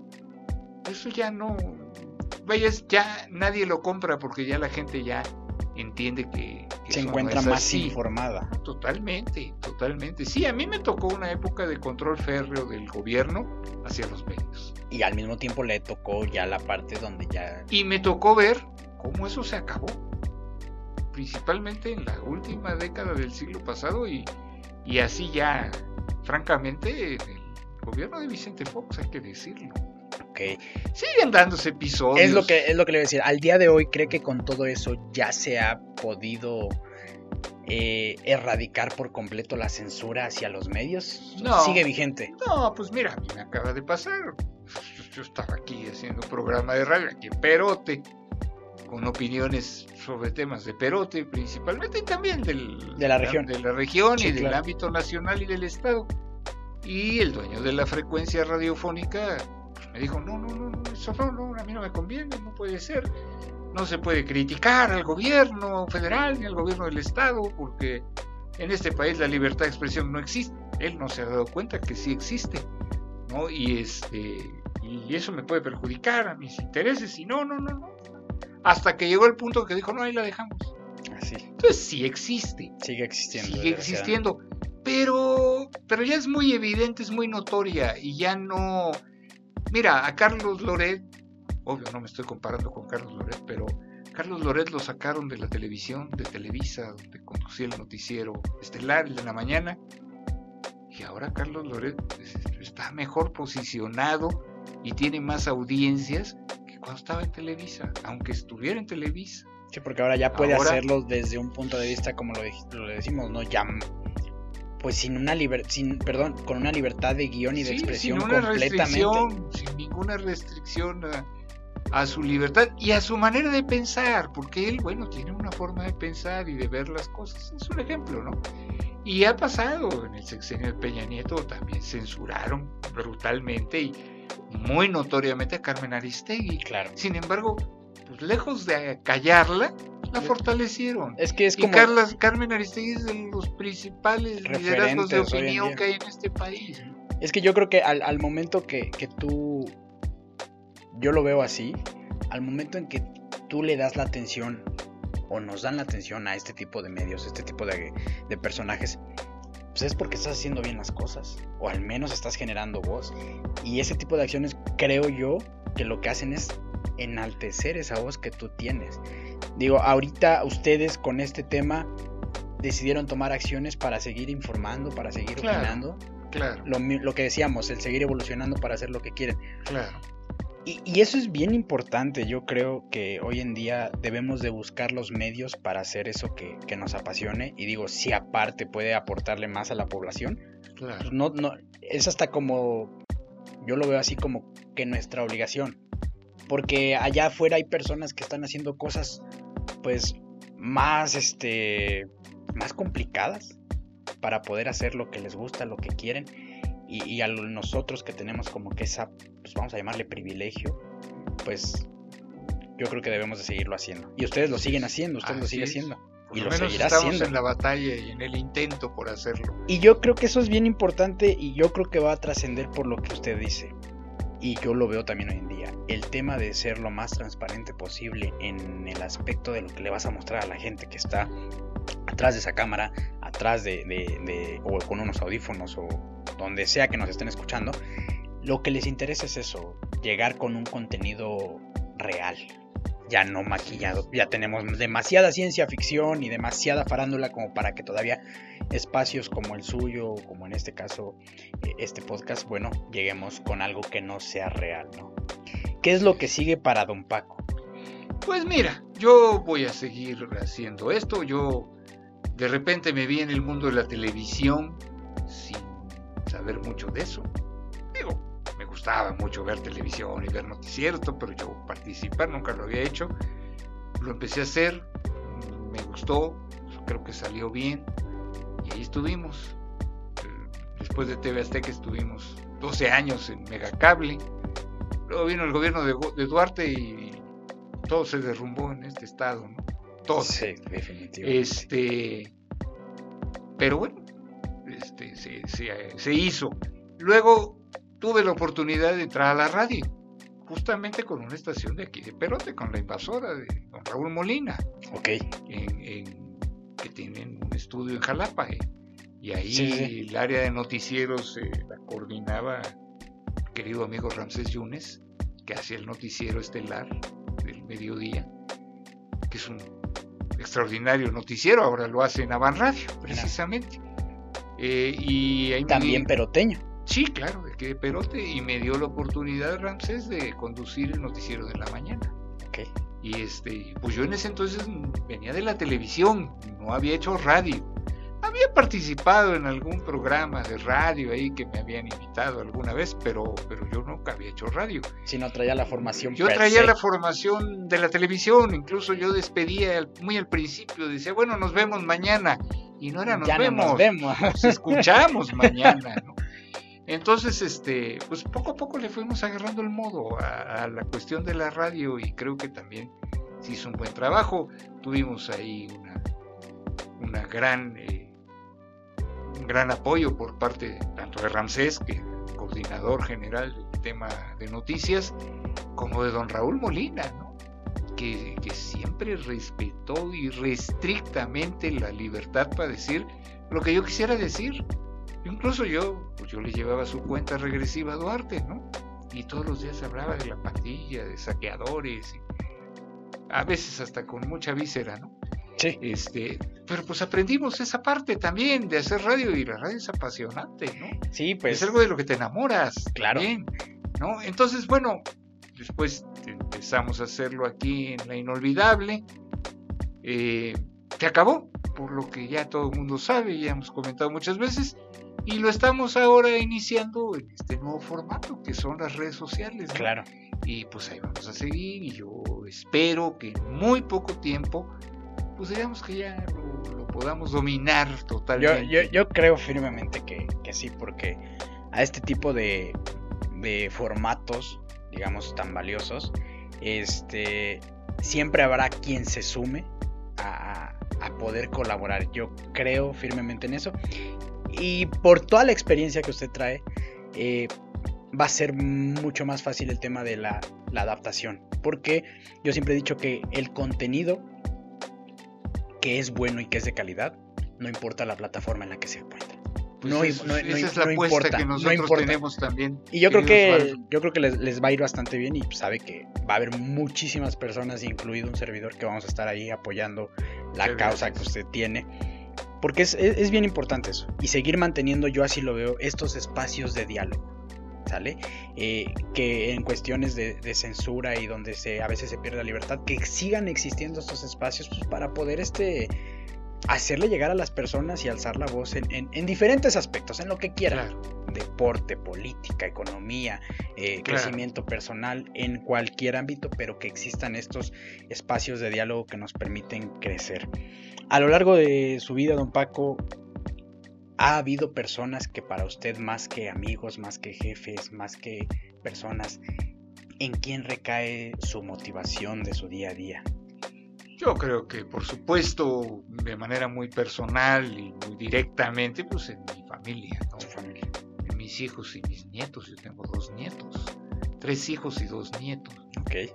B: eso ya no, vaya, ya nadie lo compra porque ya la gente ya entiende que,
A: se encuentra más informada.
B: Totalmente, totalmente. Sí, a mí me tocó una época de control férreo del gobierno hacia los medios.
A: Y al mismo tiempo le tocó ya la parte donde ya...
B: Y me tocó ver cómo eso se acabó. Principalmente en la última década del siglo pasado y, y así ya, francamente, el gobierno de Vicente Fox, hay que decirlo. Siguen dándose episodios.
A: Es lo que es lo que le voy a decir. Al día de hoy, ¿cree que con todo eso ya se ha podido eh, erradicar por completo la censura hacia los medios? No. ¿Sigue vigente?
B: No, pues mira, a mí me acaba de pasar. Yo estaba aquí haciendo un programa de radio aquí en Perote, con opiniones sobre temas de Perote principalmente y también del,
A: de la región,
B: de la región y del ámbito nacional y del Estado. Y el dueño de la frecuencia radiofónica me dijo, no, no, no, eso no, no, a mí no me conviene, no puede ser. No se puede criticar al gobierno federal ni al gobierno del Estado, porque en este país la libertad de expresión no existe. Él no se ha dado cuenta que sí existe, ¿no? Y, este, y eso me puede perjudicar a mis intereses, y no, no, no, no. Hasta que llegó el punto que dijo, no, ahí la dejamos.
A: Así.
B: Entonces sí existe.
A: Sigue existiendo.
B: Sigue existiendo. Pero, pero ya es muy evidente, es muy notoria y ya no, Mira, a Carlos Loret, obvio no me estoy comparando con Carlos Loret, pero Carlos Loret lo sacaron de la televisión, de Televisa, donde conducía el noticiero estelar, el de la mañana, y ahora Carlos Loret está mejor posicionado y tiene más audiencias que cuando estaba en Televisa, aunque estuviera en Televisa.
A: Sí, porque ahora ya puede hacerlo desde un punto de vista, como lo, lo decimos, ¿no? Ya pues sin una libertad, sin, perdón, con una libertad de guion y de expresión sin completamente.
B: Sin ninguna restricción a, su libertad y a su manera de pensar, porque él, bueno, tiene una forma de pensar y de ver las cosas. Es un ejemplo, ¿no? Y ha pasado en el sexenio de Peña Nieto, también censuraron brutalmente y muy notoriamente a Carmen Aristegui.
A: Claro.
B: Sin embargo, pues lejos de callarla, la fortalecieron.
A: Es que es como...
B: Y Carmen Aristegui es de los principales liderazgos de opinión que hay en este país.
A: Es que yo creo que al, momento que, tú, yo lo veo así, al momento en que tú le das la atención o nos dan la atención a este tipo de medios, este tipo de, de personajes, pues es porque estás haciendo bien las cosas, o al menos estás generando voz. Y ese tipo de acciones creo yo que lo que hacen es enaltecer esa voz que tú tienes. Digo, ahorita ustedes con este tema decidieron tomar acciones para seguir informando, para seguir opinando.
B: Claro.
A: Lo, que decíamos, el seguir evolucionando para hacer lo que quieren.
B: Claro.
A: Y, eso es bien importante. Yo creo que hoy en día debemos de buscar los medios para hacer eso que, nos apasione. Y digo, si aparte puede aportarle más a la población,
B: claro.
A: Pues no, no, es hasta como, yo lo veo así como que nuestra obligación porque allá afuera hay personas que están haciendo cosas pues más este más complicadas para poder hacer lo que les gusta, lo que quieren y, a nosotros que tenemos como que esa, pues vamos a llamarle privilegio, pues yo creo que debemos de seguirlo haciendo. Y ustedes lo siguen haciendo, ustedes lo siguen haciendo.
B: y lo, seguirá haciendo. en la batalla y en el intento por hacerlo.
A: Y yo creo que eso es bien importante y yo creo que va a trascender por lo que usted dice. Y yo lo veo también hoy en día. El tema de ser lo más transparente posible en el aspecto de lo que le vas a mostrar a la gente que está atrás de esa cámara, atrás de, de o con unos audífonos o donde sea que nos estén escuchando. Lo que les interesa es eso, llegar con un contenido real, ya no maquillado. Ya tenemos demasiada ciencia ficción y demasiada farándula como para que todavía espacios como el suyo, como en este caso eh, este podcast, bueno, lleguemos con algo que no sea real, ¿no? ¿Qué es lo que sigue para Don Paco?
B: Pues mira, yo voy a seguir haciendo esto. Yo de repente me vi en el mundo de la televisión sin saber mucho de eso. Gustaba mucho ver televisión y ver noticieros, pero yo participar nunca lo había hecho. Lo empecé a hacer, me gustó, creo que salió bien y ahí estuvimos. Después de TV Azteca estuvimos 12 años en Megacable. Luego vino el gobierno de, Duarte y todo se derrumbó en este estado, ¿no? Todo.
A: Sí, definitivamente.
B: Este, pero bueno, este, se, se hizo. Luego tuve la oportunidad de entrar a la radio, justamente con una estación de aquí de Perote, con la invasora de don Raúl Molina.
A: Ok.
B: que tienen un estudio en Jalapa. Eh, y ahí el área de noticieros eh, la coordinaba querido amigo Ramsés Yunes, que hacía el noticiero estelar del mediodía, que es un extraordinario noticiero, ahora lo hace en Avan Radio, precisamente.
A: Eh, y ahí También peroteño.
B: Sí, claro, de que Perote y me dio la oportunidad Ramsés de conducir el noticiero de la mañana.
A: Okay.
B: Y este, pues yo en ese entonces venía de la televisión, no había hecho radio. Había participado en algún programa de radio ahí que me habían invitado alguna vez, pero, pero yo nunca había hecho radio.
A: Si no traía la formación.
B: Yo traía la formación de la televisión, incluso yo despedía muy al principio, decía, bueno, nos vemos mañana. Y no era nos vemos, nos vemos. Nos escuchamos mañana, ¿no? Entonces, este, pues poco a poco le fuimos agarrando el modo a, la cuestión de la radio y creo que también se hizo un buen trabajo. Tuvimos ahí una, gran, eh, un gran apoyo por parte tanto de Ramsés, que coordinador general del tema de noticias, como de don Raúl Molina, que, que siempre respetó irrestrictamente la libertad para decir lo que yo quisiera decir Incluso yo, pues yo le llevaba su cuenta regresiva a Duarte, ¿no? Y todos los días hablaba de la pandilla, de saqueadores, y a veces hasta con mucha víscera, ¿no?
A: Sí.
B: Este, pero pues aprendimos esa parte también de hacer radio y la radio es apasionante, ¿no?
A: Sí, pues.
B: Es algo de lo que te enamoras.
A: Claro.
B: ¿no? Entonces, bueno, después empezamos a hacerlo aquí en La Inolvidable. Eh, te acabó, por lo que ya todo el mundo sabe, ya hemos comentado muchas veces. Y lo estamos ahora iniciando en este nuevo formato que son las redes sociales.
A: Claro.
B: Y pues ahí vamos a seguir y yo espero que en muy poco tiempo, pues digamos que ya lo, podamos dominar totalmente.
A: Yo, yo, creo firmemente que, que, sí, porque a este tipo de, de formatos, digamos, tan valiosos, este, siempre habrá quien se sume a, a poder colaborar. Yo creo firmemente en eso. Y por toda la experiencia que usted trae, eh, va a ser mucho más fácil el tema de la, adaptación. Porque yo siempre he dicho que el contenido que es bueno y que es de calidad, no importa la plataforma en la que se encuentra.
B: Pues no, esa es la importa, que nosotros tenemos también.
A: Y yo creo que, yo creo que les, va a ir bastante bien y sabe que va a haber muchísimas personas, incluido un servidor, que vamos a estar ahí apoyando la causa que usted tiene. Porque es, bien importante eso. Y seguir manteniendo, yo así lo veo, estos espacios de diálogo. ¿Sale? Eh, que en cuestiones de, censura y donde se, a veces se pierde la libertad, que sigan existiendo estos espacios pues, para poder este, hacerle llegar a las personas y alzar la voz en, diferentes aspectos, en lo que quieran. Deporte, política, economía, eh, crecimiento personal, en cualquier ámbito, pero que existan estos espacios de diálogo que nos permiten crecer. A lo largo de su vida, don Paco, ¿Ha habido personas que para usted, más que amigos, más que jefes, más que personas, en quién recae su motivación de su día a día?
B: Yo creo que, por supuesto, de manera muy personal y muy directamente, pues en mi familia, ¿no?
A: familia.
B: En mis hijos y mis nietos. Yo tengo dos nietos, tres hijos y dos nietos.
A: Ok.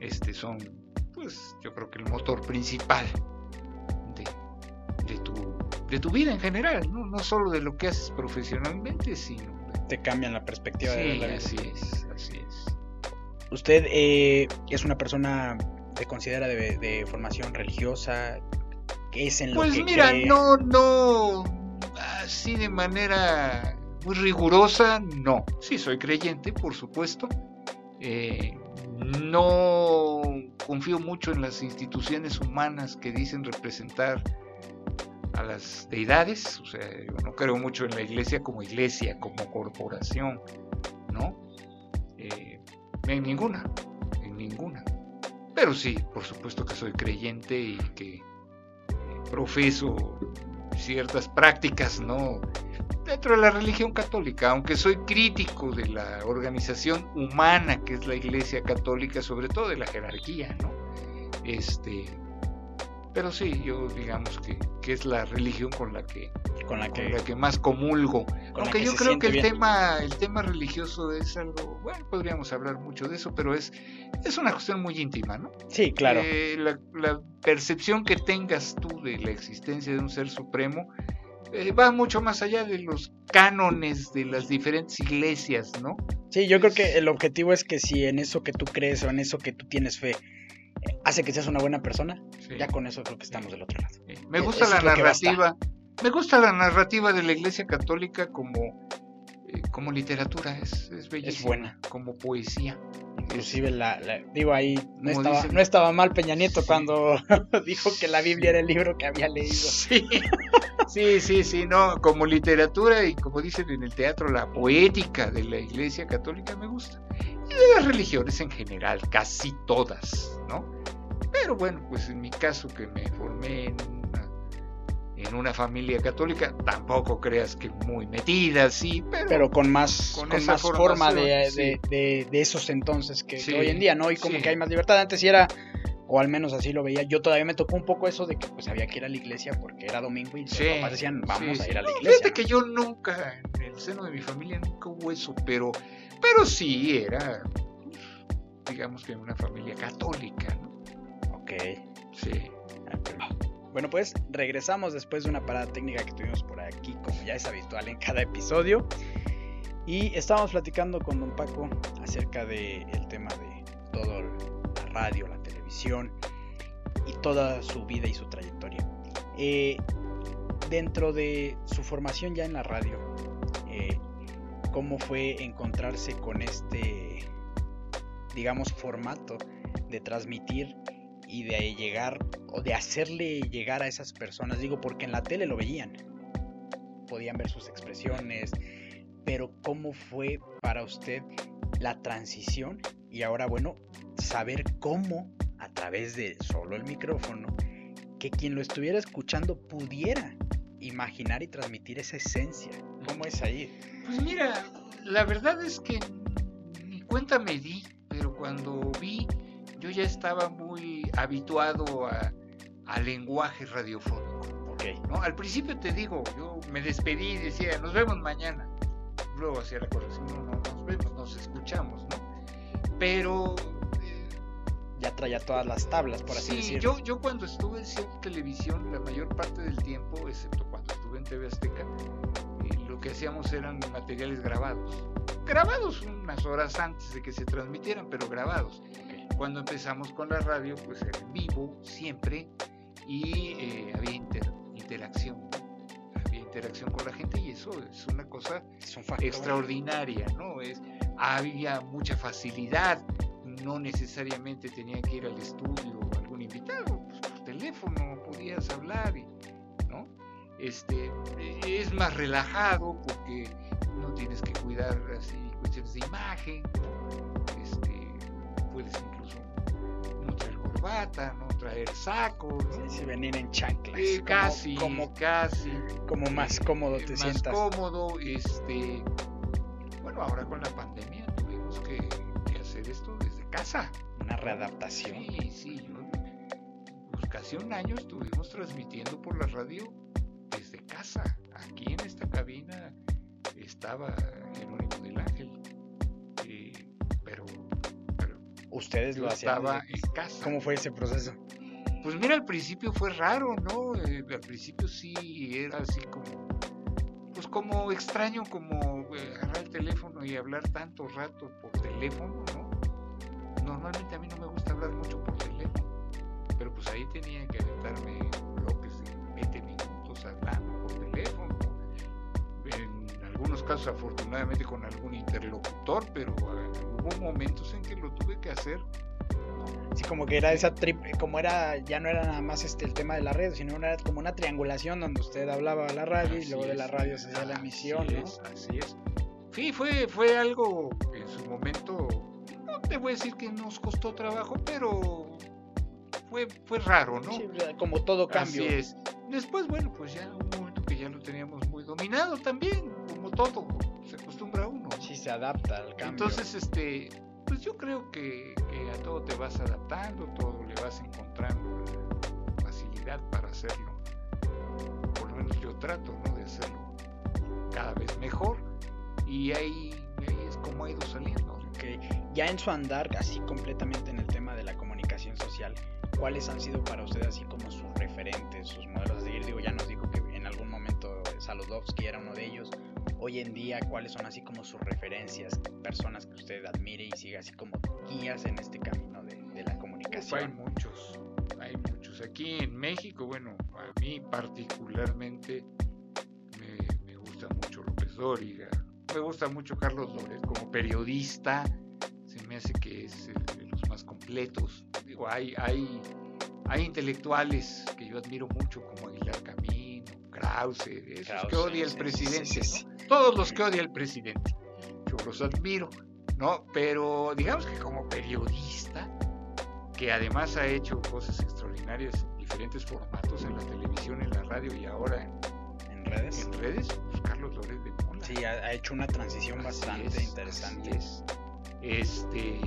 B: Este son, pues, yo creo que el motor principal de, tu de tu vida en general, ¿no? no solo de lo que haces profesionalmente, sino...
A: Te cambian la perspectiva de la vida.
B: así es, así es.
A: ¿Usted eh, es una persona, se considera de, formación religiosa? ¿Qué es en lo
B: pues
A: que
B: mira, no, no, así de manera muy rigurosa, no. Sí, soy creyente, por supuesto. Eh, no confío mucho en las instituciones humanas que dicen representar a las deidades, o sea, yo no creo mucho en la iglesia como iglesia, como corporación, ¿no? Eh, en ninguna, en ninguna. Pero sí, por supuesto que soy creyente y que eh, profeso ciertas prácticas, ¿no? Dentro de la religión católica, aunque soy crítico de la organización humana que es la Iglesia Católica, sobre todo de la jerarquía, ¿no? Este, pero sí, yo digamos que, que es la religión con la que
A: con la que,
B: la que más comulgo. Aunque yo creo que el tema, el tema religioso es algo, bueno, podríamos hablar mucho de eso, pero es, es una cuestión muy íntima, ¿no?
A: Sí, claro.
B: Eh, la, la, percepción que tengas tú de la existencia de un ser supremo eh, va mucho más allá de los cánones de las diferentes iglesias, ¿no?
A: Sí, yo creo que el objetivo es que si en eso que tú crees o en eso que tú tienes fe hace que seas una buena persona, ya con eso creo que estamos del otro lado.
B: Me gusta la narrativa, me gusta la narrativa de la Iglesia Católica como, eh, como literatura, es, es bellísima,
A: es buena.
B: como poesía.
A: Inclusive la, digo ahí no estaba, no estaba mal Peña Nieto cuando dijo que la Biblia era el libro que había leído.
B: Sí. sí, sí, sí, no, como literatura y como dicen en el teatro, la poética de la Iglesia Católica me gusta de las religiones en general, casi todas, ¿no? Pero bueno, pues en mi caso que me formé en una, en una familia católica, tampoco creas que muy metida, sí, pero,
A: pero con más, con, más forma de, de, de, esos entonces que, hoy en día, ¿no? Y como que hay más libertad. Antes sí era, o al menos así lo veía, yo todavía me tocó un poco eso de que pues había que ir a la iglesia porque era domingo y los papás decían, vamos a ir a la iglesia.
B: Fíjate que yo nunca, en el seno de mi familia nunca hubo eso, pero pero sí era, digamos que una familia católica, ¿no?
A: Ok.
B: Sí.
A: Bueno, pues regresamos después de una parada técnica que tuvimos por aquí, como ya es habitual en cada episodio. Y estábamos platicando con don Paco acerca del tema de todo la radio, la televisión y toda su vida y su trayectoria. Eh, dentro de su formación ya en la radio, eh, cómo fue encontrarse con este, digamos, formato de transmitir y de llegar o de hacerle llegar a esas personas. Digo, porque en la tele lo veían, podían ver sus expresiones, pero cómo fue para usted la transición y ahora, bueno, saber cómo a través de solo el micrófono, que quien lo estuviera escuchando pudiera imaginar y transmitir esa esencia. ¿Cómo es ahí?
B: Pues mira, la verdad es que ni cuenta me di, pero cuando vi, yo ya estaba muy habituado a, al lenguaje radiofónico.
A: Okay.
B: ¿no? Al principio te digo, yo me despedí y decía, nos vemos mañana. Luego hacía la corrección, no, no, nos vemos, nos escuchamos, ¿no? Pero
A: ya traía todas las tablas, por así
B: sí, Yo, yo cuando estuve en televisión, la mayor parte del tiempo, excepto cuando estuve en TV Azteca, eh, lo que hacíamos eran materiales grabados. Grabados unas horas antes de que se transmitieran, pero grabados. Cuando empezamos con la radio, pues era en vivo, siempre, y eh, había interacción. Había interacción con la gente y eso es una cosa extraordinaria, ¿no? Es, había mucha facilidad no necesariamente tenía que ir al estudio algún invitado, pues por teléfono podías hablar, y, ¿no? Este, es más relajado porque no tienes que cuidar así cuestiones de imagen, este, puedes incluso no te corbata, no traer saco, ¿no?
A: Sí, sí, venir en chanclas.
B: Eh,
A: como-
B: casi,
A: Como,
B: casi.
A: como más
B: eh,
A: cómodo
B: eh,
A: te
B: más
A: sientas.
B: cómodo, este. Bueno, ahora con la pandemia tuvimos que, que hacer esto desde casa.
A: Una readaptación.
B: Sí, sí, yo, pues casi un año estuvimos transmitiendo por la radio desde casa. Aquí en esta cabina estaba Jerónimo del Ángel.
A: Ustedes lo hacían.
B: estaba
A: desde-
B: en casa.
A: ¿Cómo fue ese proceso?
B: Pues mira, al principio fue raro, ¿no? Eh, al principio sí era así como, pues como extraño, como eh, agarrar el teléfono y hablar tanto rato por teléfono, ¿no? Normalmente a mí no me gusta hablar mucho por teléfono, pero pues ahí tenía que aventarme bloques de 20 minutos hablando Casos afortunadamente con algún interlocutor, pero eh, hubo momentos en que lo tuve que hacer
A: Sí, como que era esa trip, como era, ya no era nada más este el tema de la red, sino era como una triangulación donde usted hablaba a la radio y
B: Así
A: luego de
B: es,
A: la radio se hacía la
B: así
A: emisión, ¿no?
B: es, Así es. Sí, fue, fue algo en su momento, no te voy a decir que nos costó trabajo, pero fue, fue raro, ¿no?
A: Sí, como todo cambio.
B: Así es. Después, bueno, pues ya un momento que ya lo teníamos muy dominado también, todo, se acostumbra uno. ¿no?
A: Sí, se adapta al cambio.
B: Entonces, este, pues yo creo que, que a todo te vas adaptando, todo le vas encontrando facilidad para hacerlo. Por lo menos yo trato, ¿no? De hacerlo cada vez mejor. Y ahí, ahí es como ha ido saliendo. ¿no?
A: Ok, Ya en su andar, así completamente en el tema de la comunicación social, ¿cuáles han sido para usted así como sus referentes, sus modelos a seguir? Digo, ya nos dijo que en algún momento Saludowski era uno de ellos. Hoy en día, ¿cuáles son así como sus referencias, personas que usted admire y siga así como guías en este camino de, de la
B: Uf, hay
A: comunicación?
B: muchos, hay muchos. Aquí en México, bueno, a mí particularmente me, me gusta mucho López Dóriga, me gusta mucho Carlos Loret como periodista, se me hace que es el de los más completos. Digo, hay, hay, hay intelectuales que yo admiro mucho como Aguilar Camino, Krause, esos que
A: Krause,
B: odia el presidente,
A: sí, sí,
B: ¿no? todos los que odia el presidente, yo los admiro, ¿no? Pero digamos que como periodista, que además ha hecho cosas extraordinarias en diferentes formatos, en la televisión, en la radio y ahora en,
A: ¿En redes?
B: en redes, pues Carlos Loret de Mola.
A: Sí, ha, ha hecho una transición
B: Así
A: bastante
B: es,
A: interesante.
B: es. Este,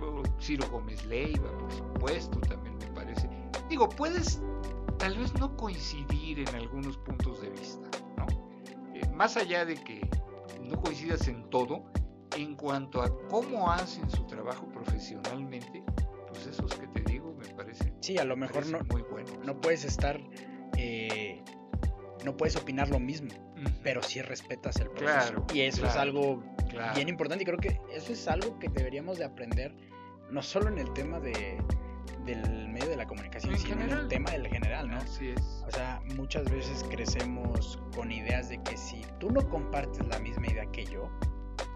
B: oh, Ciro Gómez Leiva, por supuesto, también me parece. Digo, puedes tal vez no coincidir en algunos puntos de vista, ¿no? Eh, más allá de que no coincidas en todo, en cuanto a cómo hacen su trabajo profesionalmente, pues esos que te digo me parecen,
A: Sí, a lo mejor no,
B: muy buenos.
A: no puedes estar, eh, no puedes opinar lo mismo,
B: Ujú,
A: pero sí respetas el proceso.
B: Claro,
A: y eso es
B: claro,
A: algo
B: claro.
A: bien importante y creo que eso es algo que deberíamos de aprender, no solo en el tema de, del medio de la comunicación,
B: En
A: sino en
B: general.
A: el tema del general, ¿no?
B: Así es.
A: O sea, muchas veces crecemos con ideas de que si tú no compartes la misma idea que yo,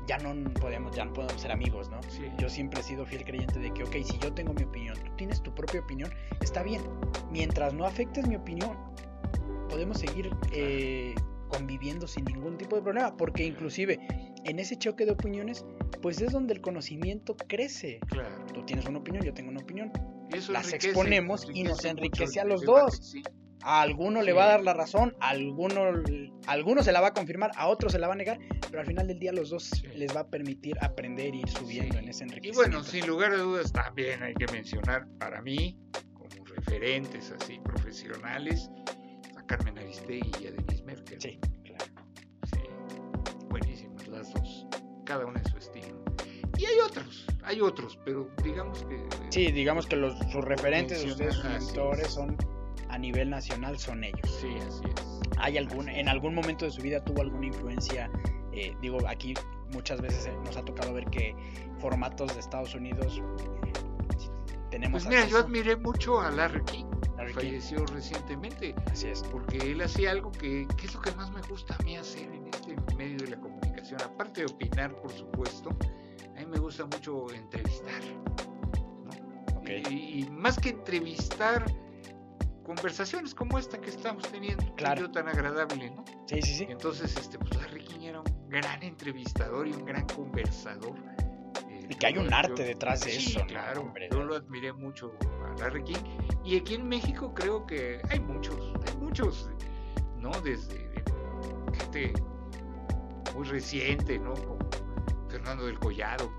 A: ya no podemos, ya no podemos ser amigos, ¿no?
B: Sí.
A: Yo siempre he sido fiel creyente de que, ok, si yo tengo mi opinión, tú tienes tu propia opinión, está bien. Mientras no afectes mi opinión, podemos seguir eh, conviviendo sin ningún tipo de problema, porque inclusive en ese choque de opiniones, pues es donde el conocimiento crece.
B: Claro.
A: Tú tienes una opinión, yo tengo una opinión.
B: Y eso
A: Las
B: enriquece,
A: exponemos y nos enriquece a los
B: debate,
A: dos.
B: sí.
A: A alguno le va a dar la razón, a alguno, a alguno se la va a confirmar, a otro se la va a negar, pero al final del día los dos
B: Sí.
A: les va a permitir aprender e ir subiendo en ese
B: Y
A: enriquecimiento.
B: bueno, sin lugar a dudas también hay que mencionar para mí, como referentes así profesionales, a Carmen Aristegui y a Denise Merkel.
A: Sí, claro.
B: Sí, buenísimas las dos, cada una en su estilo. Y hay otros, hay otros, pero digamos que...
A: Sí, digamos que los, sus referentes, sus
B: así
A: mentores
B: es.
A: son a nivel nacional, son ellos.
B: Sí, así es.
A: ¿Hay algún, en algún momento de su vida tuvo alguna influencia? eh, digo, aquí muchas veces eh, nos ha tocado ver que formatos de Estados Unidos eh, tenemos
B: Pues mira, yo admiré mucho a Larry King,
A: Larry King,
B: falleció recientemente.
A: Así es.
B: porque él hacía algo que, que es lo que más me gusta a mí hacer en este medio de la comunicación. Aparte de opinar, por supuesto, me gusta mucho entrevistar. Y, y más que entrevistar, conversaciones como esta que estamos teniendo,
A: Claro.
B: tan agradable, ¿no?
A: Sí, sí, sí.
B: Entonces, este, pues Larry King era un gran entrevistador y un gran conversador. Eh.
A: Y que hay un arte detrás de
B: sí,
A: eso, ¿no?
B: claro.
A: Hombre,
B: yo lo admiré mucho a Larry King. Y aquí en México creo que hay muchos, hay muchos, ¿no? Desde gente muy reciente, ¿no? Como Fernando del Collado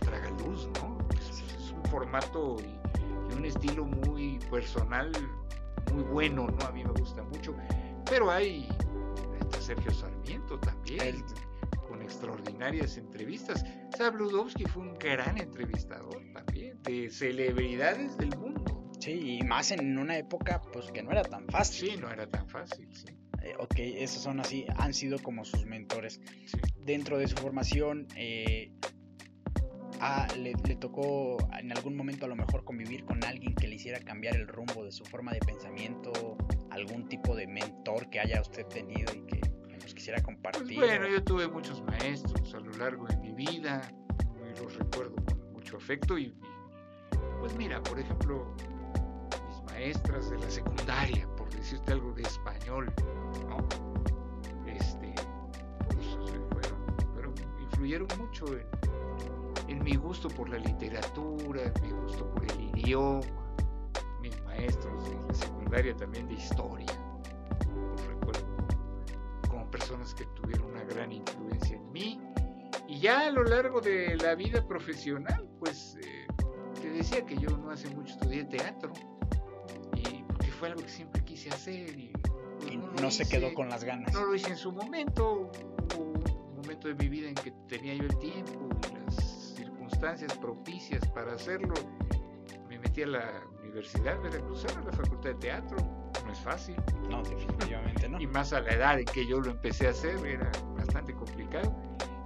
B: el Tragaluz, ¿no? Es, es un formato y, y un estilo muy personal, muy bueno, ¿no? A mí me gusta mucho. Pero hay Sergio Sarmiento también, con extraordinarias entrevistas. Sabludowski fue un gran entrevistador también, de celebridades del mundo.
A: Sí, y más en una época pues que no era tan fácil.
B: Sí, no era tan fácil, sí.
A: Eh, ok, esos son así, han sido como sus mentores.
B: sí.
A: Dentro de su formación, eh, ah, le, le tocó en algún momento a lo mejor convivir con alguien que le hiciera cambiar el rumbo de su forma de pensamiento, algún tipo de mentor que haya usted tenido y que, nos quisiera
B: Pues
A: compartir.
B: bueno, yo tuve muchos maestros a lo largo de mi vida, y los recuerdo con mucho afecto y, pues mira, por ejemplo, mis maestras de la secundaria, por decirte algo de español, ¿no? Este, pues fueron, fueron- influyeron mucho en, en mi gusto por la literatura, en mi gusto por el idioma, mis maestros de la secundaria también de historia, los recuerdo como personas que tuvieron una gran influencia en mí. Y ya a lo largo de la vida profesional, pues eh, te decía que yo no hace mucho estudié teatro. Y porque fue algo que siempre quise hacer. Y, pues,
A: y
B: lo
A: no se quedó
B: hice.
A: con las ganas.
B: No lo hice en su momento. Hubo un momento de mi vida en que tenía yo el tiempo circunstancias propicias para hacerlo. Me metí a la Universidad Veracruzana, a la Facultad de Teatro. No es fácil
A: No, definitivamente no.
B: y más a la edad en que yo lo empecé a hacer era bastante complicado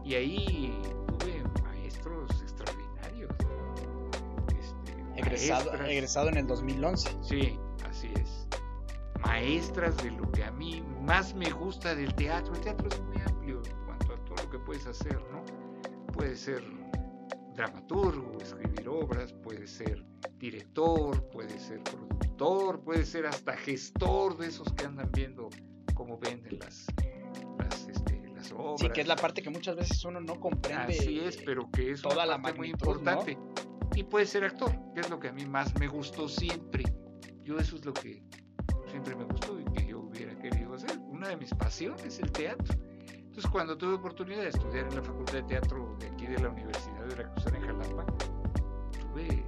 B: y ahí tuve maestros extraordinarios este,
A: Egresado, egresado en el 2011.
B: sí así es maestras de lo que a mí más me gusta del teatro el teatro es muy amplio en cuanto a todo lo que puedes hacer no puede ser dramaturgo escribir obras puede ser director puede ser productor puede ser hasta gestor de esos que andan viendo cómo venden las las, este, las obras
A: Sí, que es la parte que muchas veces uno no comprende.
B: Así es, pero que es
A: toda
B: una
A: la
B: parte muy importante. Y puede ser actor, que es lo que a mí más me gustó siempre. Yo eso es lo que siempre me gustó y que yo hubiera querido hacer. Una de mis pasiones, el teatro. Entonces cuando tuve oportunidad de estudiar en la Facultad de Teatro de aquí de la Universidad de Veracruz en Jalapa, tuve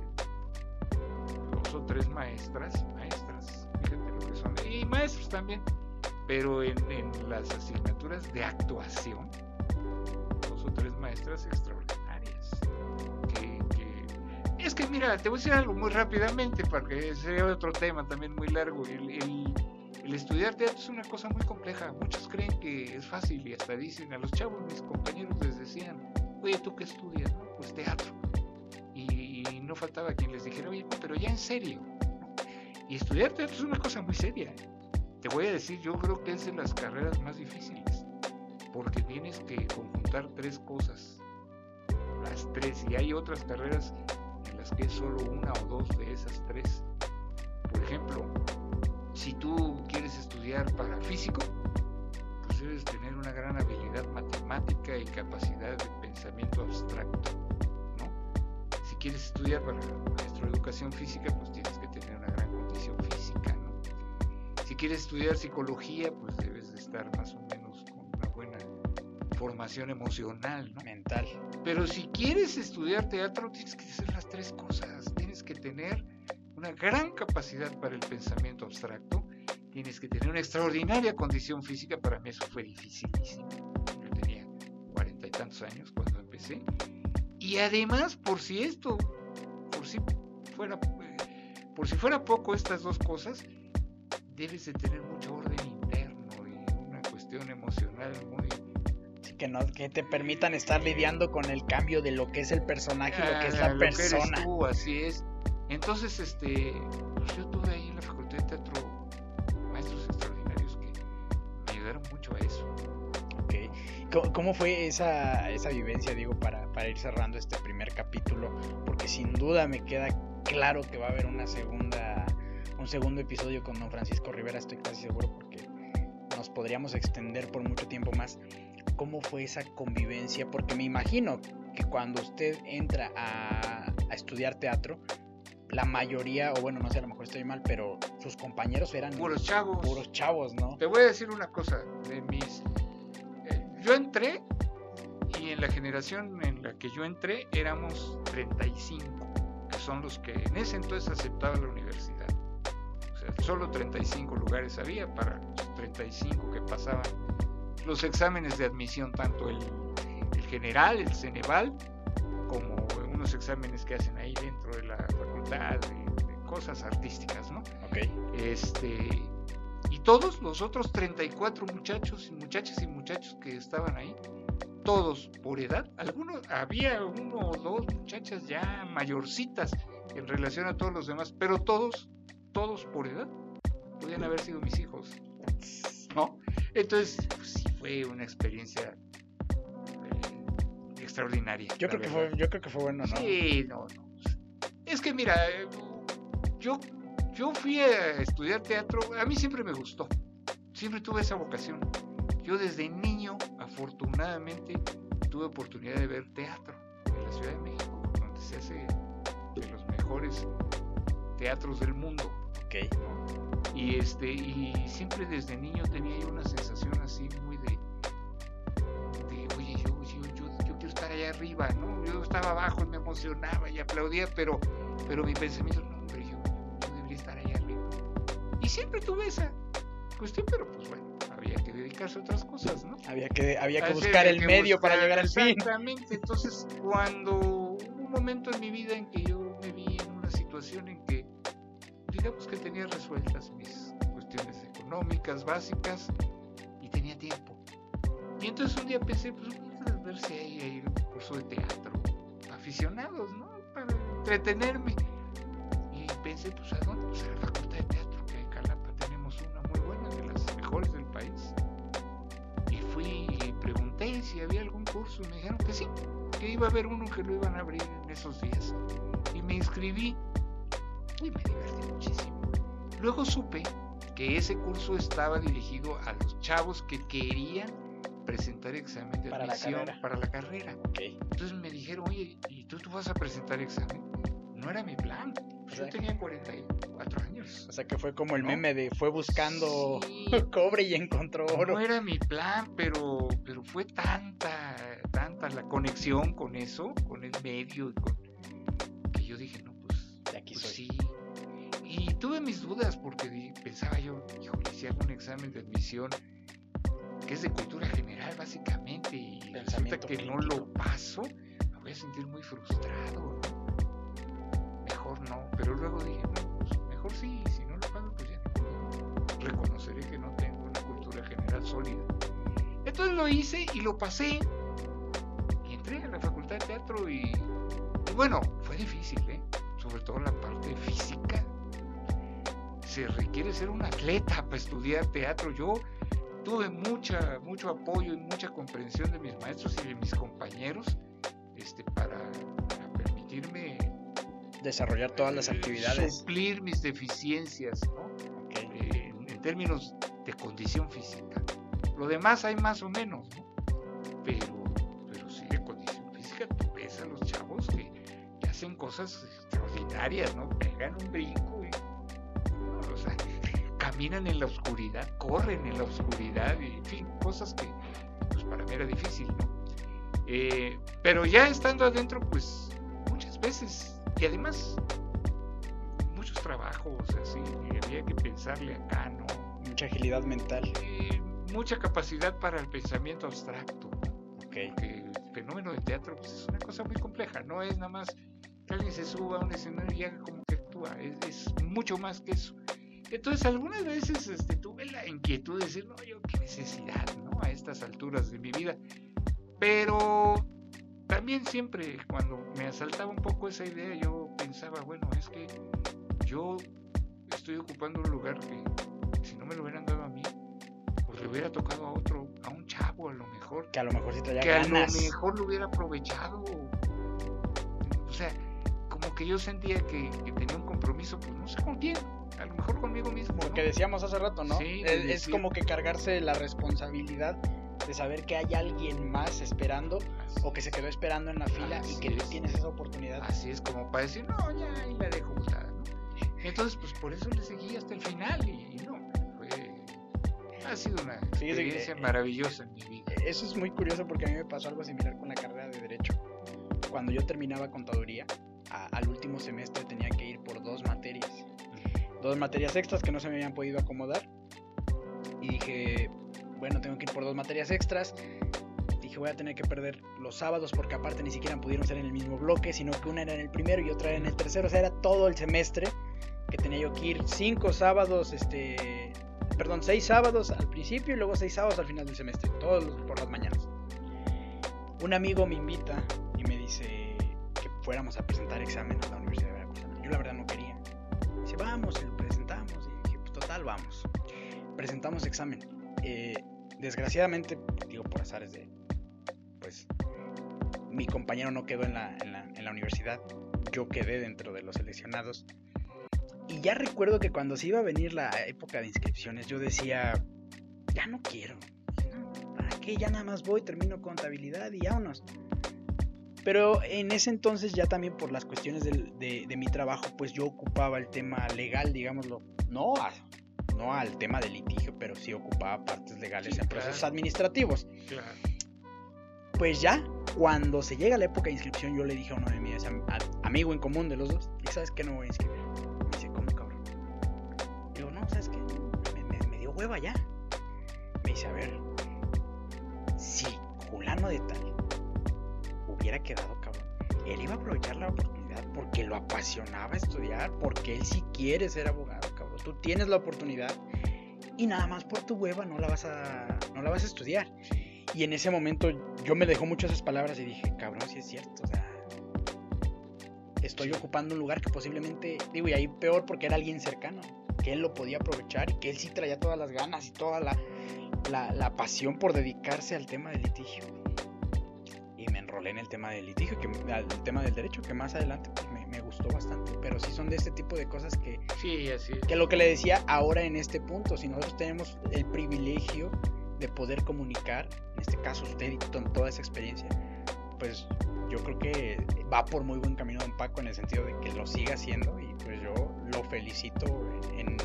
B: dos o tres maestras, maestras, fíjate lo que son, y maestros también, pero en, en las asignaturas de actuación, dos o tres maestras extraordinarias. Que, Es que mira, te voy a decir algo muy rápidamente, porque sería otro tema también muy largo. El, el- el estudiar teatro es una cosa muy compleja. Muchos creen que es fácil y hasta dicen a los chavos, mis compañeros les decían, oye, ¿tú qué estudias? Pues teatro. Y, no faltaba quien les dijera, oye, pero ya en serio. Y estudiar teatro es una cosa muy seria. Te voy a decir, yo creo que es de las carreras más difíciles, porque tienes que conjuntar tres cosas, las tres, y hay otras carreras en las que es solo una o dos de esas tres. Por ejemplo, si tú quieres estudiar para físico, pues debes tener una gran habilidad matemática y capacidad de pensamiento abstracto, quieres estudiar para maestro de educación física, pues tienes que tener una gran condición física, ¿no? Si quieres estudiar psicología, pues debes de estar más o menos con una buena formación emocional, ¿no?
A: Mental.
B: Pero si quieres estudiar teatro, tienes que hacer las tres cosas. Tienes que tener una gran capacidad para el pensamiento abstracto. Tienes que tener una extraordinaria condición física. Para mí eso fue dificilísimo. Yo tenía cuarenta y tantos años cuando empecé. Y además, por si esto, por si fuera, eh, por si fuera poco estas dos cosas, debes de tener mucho orden interno y una cuestión emocional muy
A: Sí, que, no, que te permitan estar lidiando con el cambio de lo que es el personaje y lo que es
B: Ah,
A: la
B: lo que eres
A: persona.
B: tú, así es. Entonces, este, pues yo tuve ahí
A: ¿Cómo, fue esa, esa vivencia, digo, para, para ir cerrando este primer capítulo? Porque sin duda me queda claro que va a haber una segunda, un segundo episodio con don Francisco Rivera, estoy casi seguro, porque nos podríamos extender por mucho tiempo más. ¿cómo fue esa convivencia? Porque me imagino que cuando usted entra a, a estudiar teatro, la mayoría, o bueno, no sé, a lo mejor estoy mal, pero sus compañeros eran
B: Puros chavos.
A: puros chavos, ¿no?
B: Te voy a decir una cosa, de mis... yo entré y en la generación en la que yo entré éramos 35, que son los que en ese entonces aceptaba la universidad. O sea, solo 35 lugares había para los 35 que pasaban los exámenes de admisión, tanto el, el general, el Ceneval, como unos exámenes que hacen ahí dentro de la facultad, de- de cosas artísticas, ¿no?
A: Ok.
B: Este, todos los otros 34 muchachos y muchachas y muchachos que estaban ahí, todos por edad, algunos, había uno o dos muchachas ya mayorcitas en relación a todos los demás, pero todos, todos por edad, podían haber sido mis hijos, ¿no? Entonces, pues, sí fue una experiencia eh, extraordinaria.
A: Yo creo que fue, yo creo que fue bueno, ¿no?
B: Sí, no, no. Es que mira, eh, yo, yo fui a estudiar teatro, a mí siempre me gustó, siempre tuve esa vocación. Yo desde niño, afortunadamente, tuve oportunidad de ver teatro en la Ciudad de México, donde se hace de los mejores teatros del mundo.
A: Ok.
B: ¿no? Y este, y siempre desde niño tenía yo una sensación así muy de, de oye, yo, yo, yo, yo quiero estar allá arriba, ¿no? Yo estaba abajo y me emocionaba y aplaudía, pero, pero mi pensamiento, siempre tuve esa cuestión, pero pues bueno, había que dedicarse a otras cosas, ¿no?
A: Había que, había que buscar
B: había
A: el
B: que
A: medio para llegar al fin.
B: Exactamente. Entonces, cuando hubo un momento en mi vida en que yo me vi en una situación en que, digamos que tenía resueltas mis cuestiones económicas básicas y tenía tiempo. Y entonces un día pensé, pues vamos a ver si hay, hay un curso de teatro, aficionados, ¿no? Para entretenerme. Y pensé, pues a dónde? Pues a la Facultad pregunté si había algún curso y me dijeron que sí, que iba a haber uno que lo iban a abrir en esos días. Y me inscribí y me divertí muchísimo. Luego supe que ese curso estaba dirigido a los chavos que querían presentar examen de
A: Para
B: admisión para la carrera. Entonces me dijeron, oye, ¿y tú, tú vas a presentar examen? No era mi plan. Pues yo tenía 44 años.
A: O sea que fue como el
B: ¿No?
A: meme de fue buscando
B: Sí,
A: cobre y encontró oro.
B: no era mi plan, pero, pero fue tanta, tanta la conexión con eso, con el medio, y con, que yo dije, no, pues,
A: De aquí
B: pues
A: soy.
B: sí. Y tuve mis dudas porque pensaba yo, híjole, si hago un examen de admisión que es de cultura general básicamente y resulta que no lo paso, me voy a sentir muy frustrado. Pero luego dije, no, pues mejor sí, si no lo paso, pues ya reconoceré que no tengo una cultura general sólida. Entonces lo hice y lo pasé y entré a la facultad de teatro y, bueno, fue difícil, ¿eh? sobre todo la parte física. Se requiere ser un atleta para estudiar teatro. Yo tuve mucha, mucho apoyo y mucha comprensión de mis maestros y de mis compañeros este, para permitirme
A: Desarrollar todas las actividades.
B: suplir mis deficiencias, ¿no?
A: Ok.
B: Eh, en, en términos de condición física. Lo demás hay más o menos, ¿no? Pero, pero sí de condición física, tú ves a los chavos que, que hacen cosas extraordinarias, ¿no? Pegan un brinco y, o sea, caminan en la oscuridad, corren en la oscuridad, y, en fin, cosas que pues para mí era difícil, ¿no? Eh, pero ya estando adentro, pues muchas veces, y además muchos trabajos, así, y había que pensarle acá, ¿no?
A: Mucha agilidad mental.
B: Eh, mucha capacidad para el pensamiento abstracto,
A: Ok.
B: que el fenómeno del teatro pues, es una cosa muy compleja, no es nada más que alguien se suba a un escenario y haga como que actúa, es, es mucho más que eso. Entonces algunas veces este, tuve la inquietud de decir, no, yo qué necesidad, ¿no? A estas alturas de mi vida. Pero también siempre cuando me asaltaba un poco esa idea, yo pensaba, bueno, es que yo estoy ocupando un lugar que si no me lo hubieran dado a mí, pues le hubiera tocado a otro, a un chavo a lo mejor,
A: Que a lo mejor sí traía
B: que a
A: ganas.
B: lo mejor lo hubiera aprovechado. O sea, como que yo sentía que, que tenía un compromiso, pues no sé con quién, a lo mejor conmigo mismo.
A: Lo
B: ¿no?
A: que decíamos hace rato, ¿no?
B: Sí,
A: es,
B: de
A: es
B: decir-
A: como que cargarse la responsabilidad de saber que hay alguien más esperando o que se quedó esperando en la fila y que tú tienes esa oportunidad.
B: Así es como para decir, no, ya ahí la dejo botada, ¿no? Entonces, pues por eso le seguí hasta el final y, no, fue, ha sido una experiencia maravillosa en mi vida.
A: Eso es muy curioso porque a mí me pasó algo similar con la carrera de Derecho. Cuando yo terminaba contaduría, al último semestre tenía que ir por dos materias. Dos materias extras que no se me habían podido acomodar. Y dije, bueno, tengo que ir por dos materias extras. Dije, voy a tener que perder los sábados porque aparte ni siquiera pudieron ser en el mismo bloque, sino que una era en el primero y otra era en el tercero. O sea, era todo el semestre que tenía yo que ir cinco sábados, este, perdón, seis sábados al principio y luego seis sábados al final del semestre, todos por las mañanas. Un amigo me invita y me dice, fuéramos a presentar examen a la Universidad de Veracruz. Yo la verdad no quería. Dice, vamos, y lo presentamos. Y dije, pues total, vamos. Presentamos examen. Eh, desgraciadamente, digo por azares de, pues, mi compañero no quedó en la, en, la, universidad. Yo quedé dentro de los seleccionados. Y ya recuerdo que cuando se iba a venir la época de inscripciones, yo decía, ya no quiero. ¿Para qué? Ya nada más voy, termino contabilidad y vámonos. Pero en ese entonces ya también por las cuestiones de, mi trabajo, pues yo ocupaba el tema legal, digámoslo, no, no al tema del litigio, pero sí ocupaba partes legales en procesos administrativos. Pues ya, cuando se llega la época de inscripción, yo le dije a uno de mis amigos en común de los dos, ¿y sabes qué no voy a inscribir? Me dice, ¿cómo cabrón? Digo, no, ¿sabes qué? Me, me dio hueva ya. Me dice, a ver, si fulano de tal hubiera quedado, cabrón, él iba a aprovechar la oportunidad porque lo apasionaba estudiar, porque él sí quiere ser abogado. Tú tienes la oportunidad y nada más por tu hueva no la vas a, no la vas a estudiar. Y en ese momento yo me dejó mucho esas palabras y dije, cabrón, sí es cierto, o sea, estoy ocupando un lugar que posiblemente, digo, y ahí peor porque era alguien cercano, que él lo podía aprovechar y que él sí traía todas las ganas y toda la, la, pasión por dedicarse al tema del litigio en el tema del litigio, que, el tema del derecho, que más adelante pues, me, gustó bastante. Pero sí son de este tipo de cosas que,
B: sí, así
A: que lo que le decía ahora en este punto, si nosotros tenemos el privilegio de poder comunicar, en este caso usted y con toda esa experiencia, pues yo creo que va por muy buen camino don Paco en el sentido de que lo siga haciendo y pues yo lo felicito en,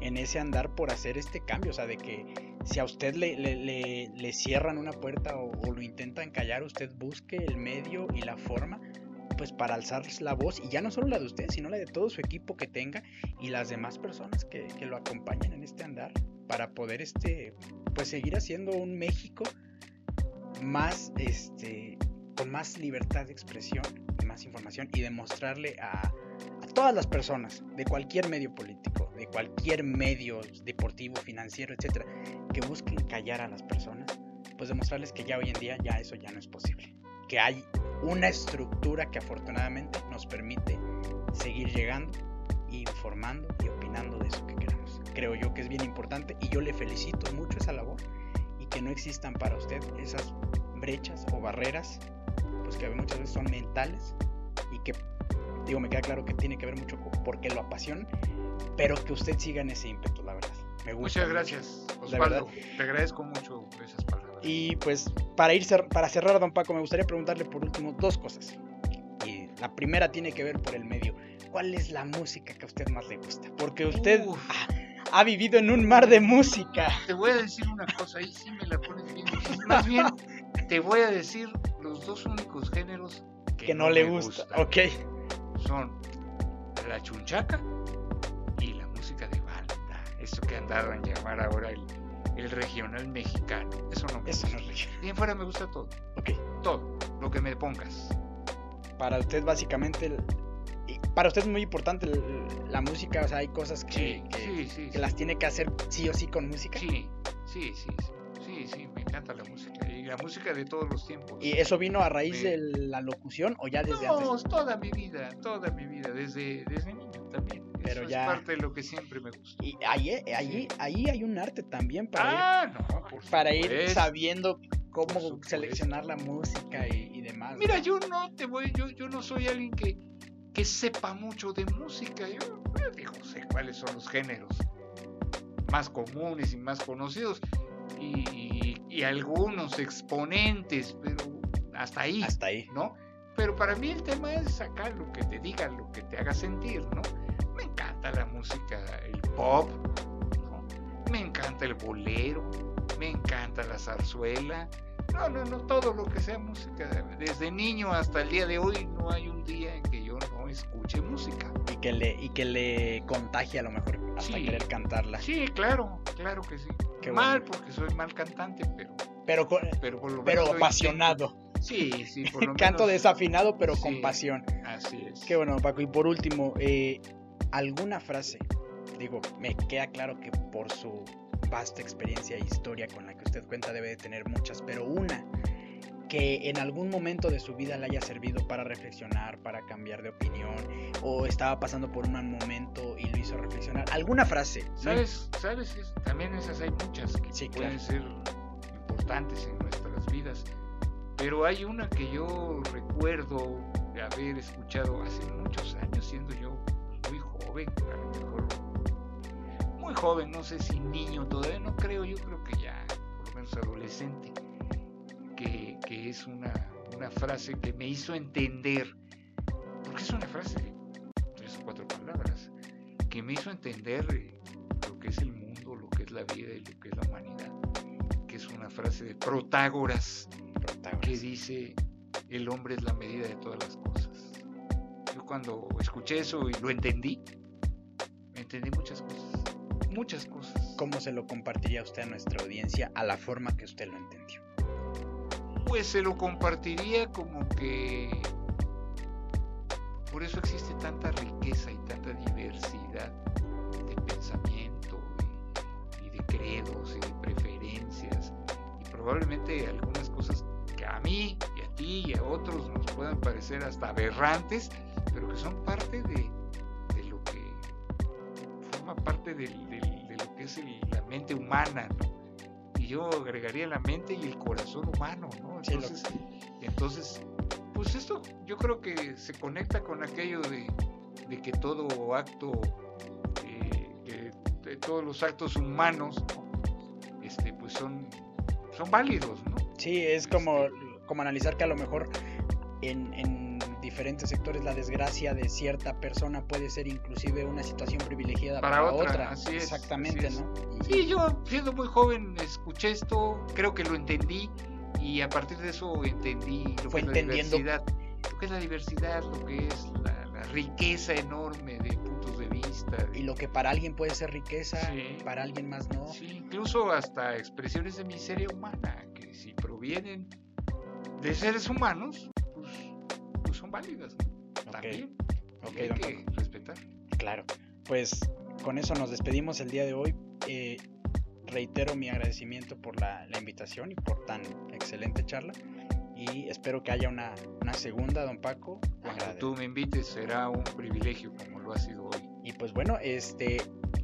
A: en ese andar por hacer este cambio, o sea, de que si a usted le, le, cierran una puerta o, lo intentan callar, usted busque el medio y la forma pues para alzar la voz y ya no solo la de usted, sino la de todo su equipo que tenga y las demás personas que, que lo acompañen en este andar para poder este pues seguir haciendo un México más este con más libertad de expresión, más información y demostrarle a, a todas las personas de cualquier medio político de cualquier medio deportivo, financiero, etcétera, que busquen callar a las personas, pues demostrarles que ya hoy en día ya eso ya no es posible. Que hay una estructura que afortunadamente nos permite seguir llegando, informando y opinando de eso que queremos. Creo yo que es bien importante y yo le felicito mucho esa labor y que no existan para usted esas brechas o barreras, pues que muchas veces son mentales y que digo, me queda claro que tiene que ver mucho porque lo apasiona pero que usted siga en ese ímpetu, la verdad. Me gusta.
B: Muchas gracias, Osvaldo. Te agradezco mucho esas palabras.
A: Y pues para ir para cerrar, don Paco, me gustaría preguntarle por último dos cosas. Y la primera tiene que ver por el medio. ¿Cuál es la música que a usted más le gusta? Porque usted ha, vivido en un mar de música.
B: Te voy a decir una cosa, ahí sí me la pones bien. Más bien, te voy a decir los dos únicos géneros que, no, le gusta.
A: Ok.
B: Son la chunchaca eso que andaron a llamar ahora el, el regional mexicano. Eso no me
A: Eso gusta. no es
B: Y en fuera me gusta todo.
A: Ok.
B: Todo, lo que me pongas.
A: Para usted básicamente, para usted es muy importante la música, o sea, hay cosas que, que, las tiene que hacer sí o sí con música.
B: Sí, sí, sí, sí, sí, me encanta la música. Y la música de todos los tiempos.
A: ¿Y eso vino a raíz de la locución o ya desde
B: no, antes? toda mi vida, toda mi vida, desde, desde niño también pero ya... es parte de lo que siempre me gusta.
A: Y ahí, eh, ahí, ahí hay un arte también para
B: ah, ir, no,
A: para ir sabiendo cómo seleccionar la música y, demás.
B: Mira, yo no te voy, yo, yo no soy alguien que, que sepa mucho de música. Yo, digo, sé cuáles son los géneros más comunes y más conocidos. y, y algunos exponentes, pero hasta ahí.
A: Hasta ahí.
B: ¿No? Pero para mí el tema es sacar lo que te diga, lo que te haga sentir, ¿no? Encanta la música, el pop, ¿no? Me encanta el bolero, me encanta la zarzuela. No, no, no, todo lo que sea música. Desde niño hasta el día de hoy no hay un día en que yo no escuche música.
A: Y que le, y que le contagie a lo mejor hasta
B: Sí.
A: querer cantarla.
B: Sí, claro, claro que sí.
A: Qué
B: mal
A: bueno.
B: porque soy mal cantante, pero,
A: Pero, con-
B: pero por lo menos
A: pero
B: lo
A: apasionado.
B: Sí, sí, por lo
A: Canto
B: menos-
A: desafinado, pero con pasión.
B: Así es.
A: Qué bueno, Paco. Y por último, eh, ¿alguna frase? Digo, me queda claro que por su vasta experiencia e historia con la que usted cuenta debe de tener muchas, pero una que en algún momento de su vida le haya servido para reflexionar, para cambiar de opinión, o estaba pasando por un mal momento y lo hizo reflexionar. ¿Alguna frase? ¿no?
B: ¿Sabes? ¿Sabes? Es- también esas hay muchas que
A: Sí,
B: pueden
A: claro.
B: ser importantes en nuestras vidas. Pero hay una que yo recuerdo haber escuchado hace muchos años, siendo yo joven, a lo mejor muy joven, no sé si niño todavía, no creo, yo creo que ya por lo menos adolescente, que, que es una, una frase que me hizo entender, porque es una frase de tres o cuatro palabras, que me hizo entender eh, lo que es el mundo, lo que es la vida y lo que es la humanidad, que es una frase de Protágoras
A: Protágoras.
B: que dice, el hombre es la medida de todas las cosas. Yo cuando escuché eso y lo entendí, entendí muchas cosas, muchas cosas.
A: ¿Cómo se lo compartiría usted a nuestra audiencia a la forma que usted lo entendió?
B: Pues se lo compartiría como que por eso existe tanta riqueza y tanta diversidad de pensamiento y, y de credos y de preferencias y probablemente algunas cosas que a mí y a ti y a otros nos puedan parecer hasta aberrantes, pero que son parte de, forma parte del- de lo que es el- la mente humana, ¿no? Y yo agregaría la mente y el corazón humano, ¿no?
A: Sí, lo-
B: Entonces, pues esto yo creo que se conecta con aquello de, de que todo acto, eh, de todos los actos humanos, ¿no? este, pues son, son válidos, ¿no?
A: Sí, es como, como analizar que a lo mejor en, en diferentes sectores la desgracia de cierta persona puede ser inclusive una situación privilegiada para,
B: Para
A: otra.
B: otra, así es,
A: Exactamente,
B: así es.
A: ¿no? Y-
B: Sí, yo siendo muy joven escuché esto, creo que lo entendí y a partir de eso entendí lo
A: Fue
B: que es la
A: entendiendo.
B: diversidad, lo que es la diversidad, lo que es la, la riqueza enorme de puntos de vista. de-
A: y lo que para alguien puede ser riqueza,
B: Sí.
A: para alguien más no.
B: Sí, incluso hasta expresiones de miseria humana, que si provienen de seres humanos, pues, son válidas. ¿no? También. y
A: Ok,
B: hay que respetar.
A: Claro, pues con eso nos despedimos el día de hoy. Eh, reitero mi agradecimiento por la, la invitación y por tan excelente charla. Y espero que haya una, una segunda, don Paco.
B: Cuando tú me invites será un privilegio como lo ha sido hoy.
A: Y pues bueno, este,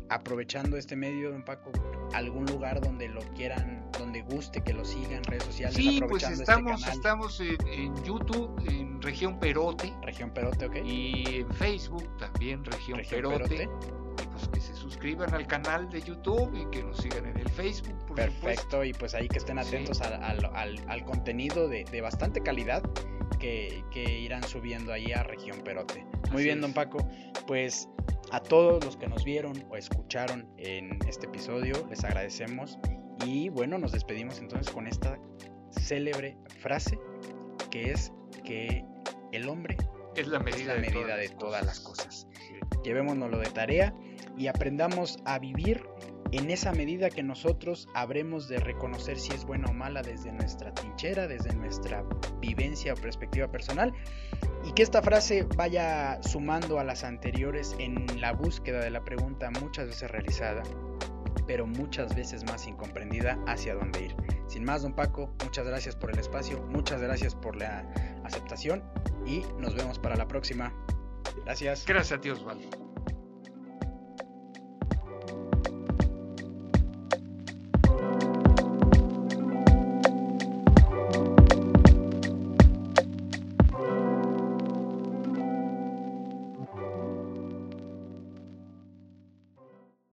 A: aprovechando este medio, don Paco, algún lugar donde lo quieran, donde guste que lo sigan, redes sociales,
B: Sí, pues estamos,
A: este canal,
B: estamos en, en YouTube, en Región Perote,
A: región Perote, ¿ok?
B: y en Facebook también Región,
A: Región
B: Perote.
A: Perote.
B: Y pues que se suscriban al canal de YouTube y que nos sigan en el Facebook, por supuesto.
A: Perfecto, y pues ahí que estén
B: Sí.
A: atentos al, al- al- al contenido de, de bastante calidad que, que irán subiendo ahí a Región Perote. Muy
B: Así
A: bien,
B: es.
A: don Paco. Pues a todos los que nos vieron o escucharon en este episodio, les agradecemos. Y bueno, nos despedimos entonces con esta célebre frase que es que el hombre
B: Es la
A: es
B: medida, de, todas
A: de
B: las
A: todas las cosas. Llevémonoslo de tarea y aprendamos a vivir en esa medida que nosotros habremos de reconocer si es buena o mala desde nuestra trinchera, desde nuestra vivencia o perspectiva personal y que esta frase vaya sumando a las anteriores en la búsqueda de la pregunta muchas veces realizada, pero muchas veces más incomprendida hacia dónde ir. Sin más, don Paco, muchas gracias por el espacio, muchas gracias por la aceptación y nos vemos para la próxima. Gracias.
B: Gracias a ti.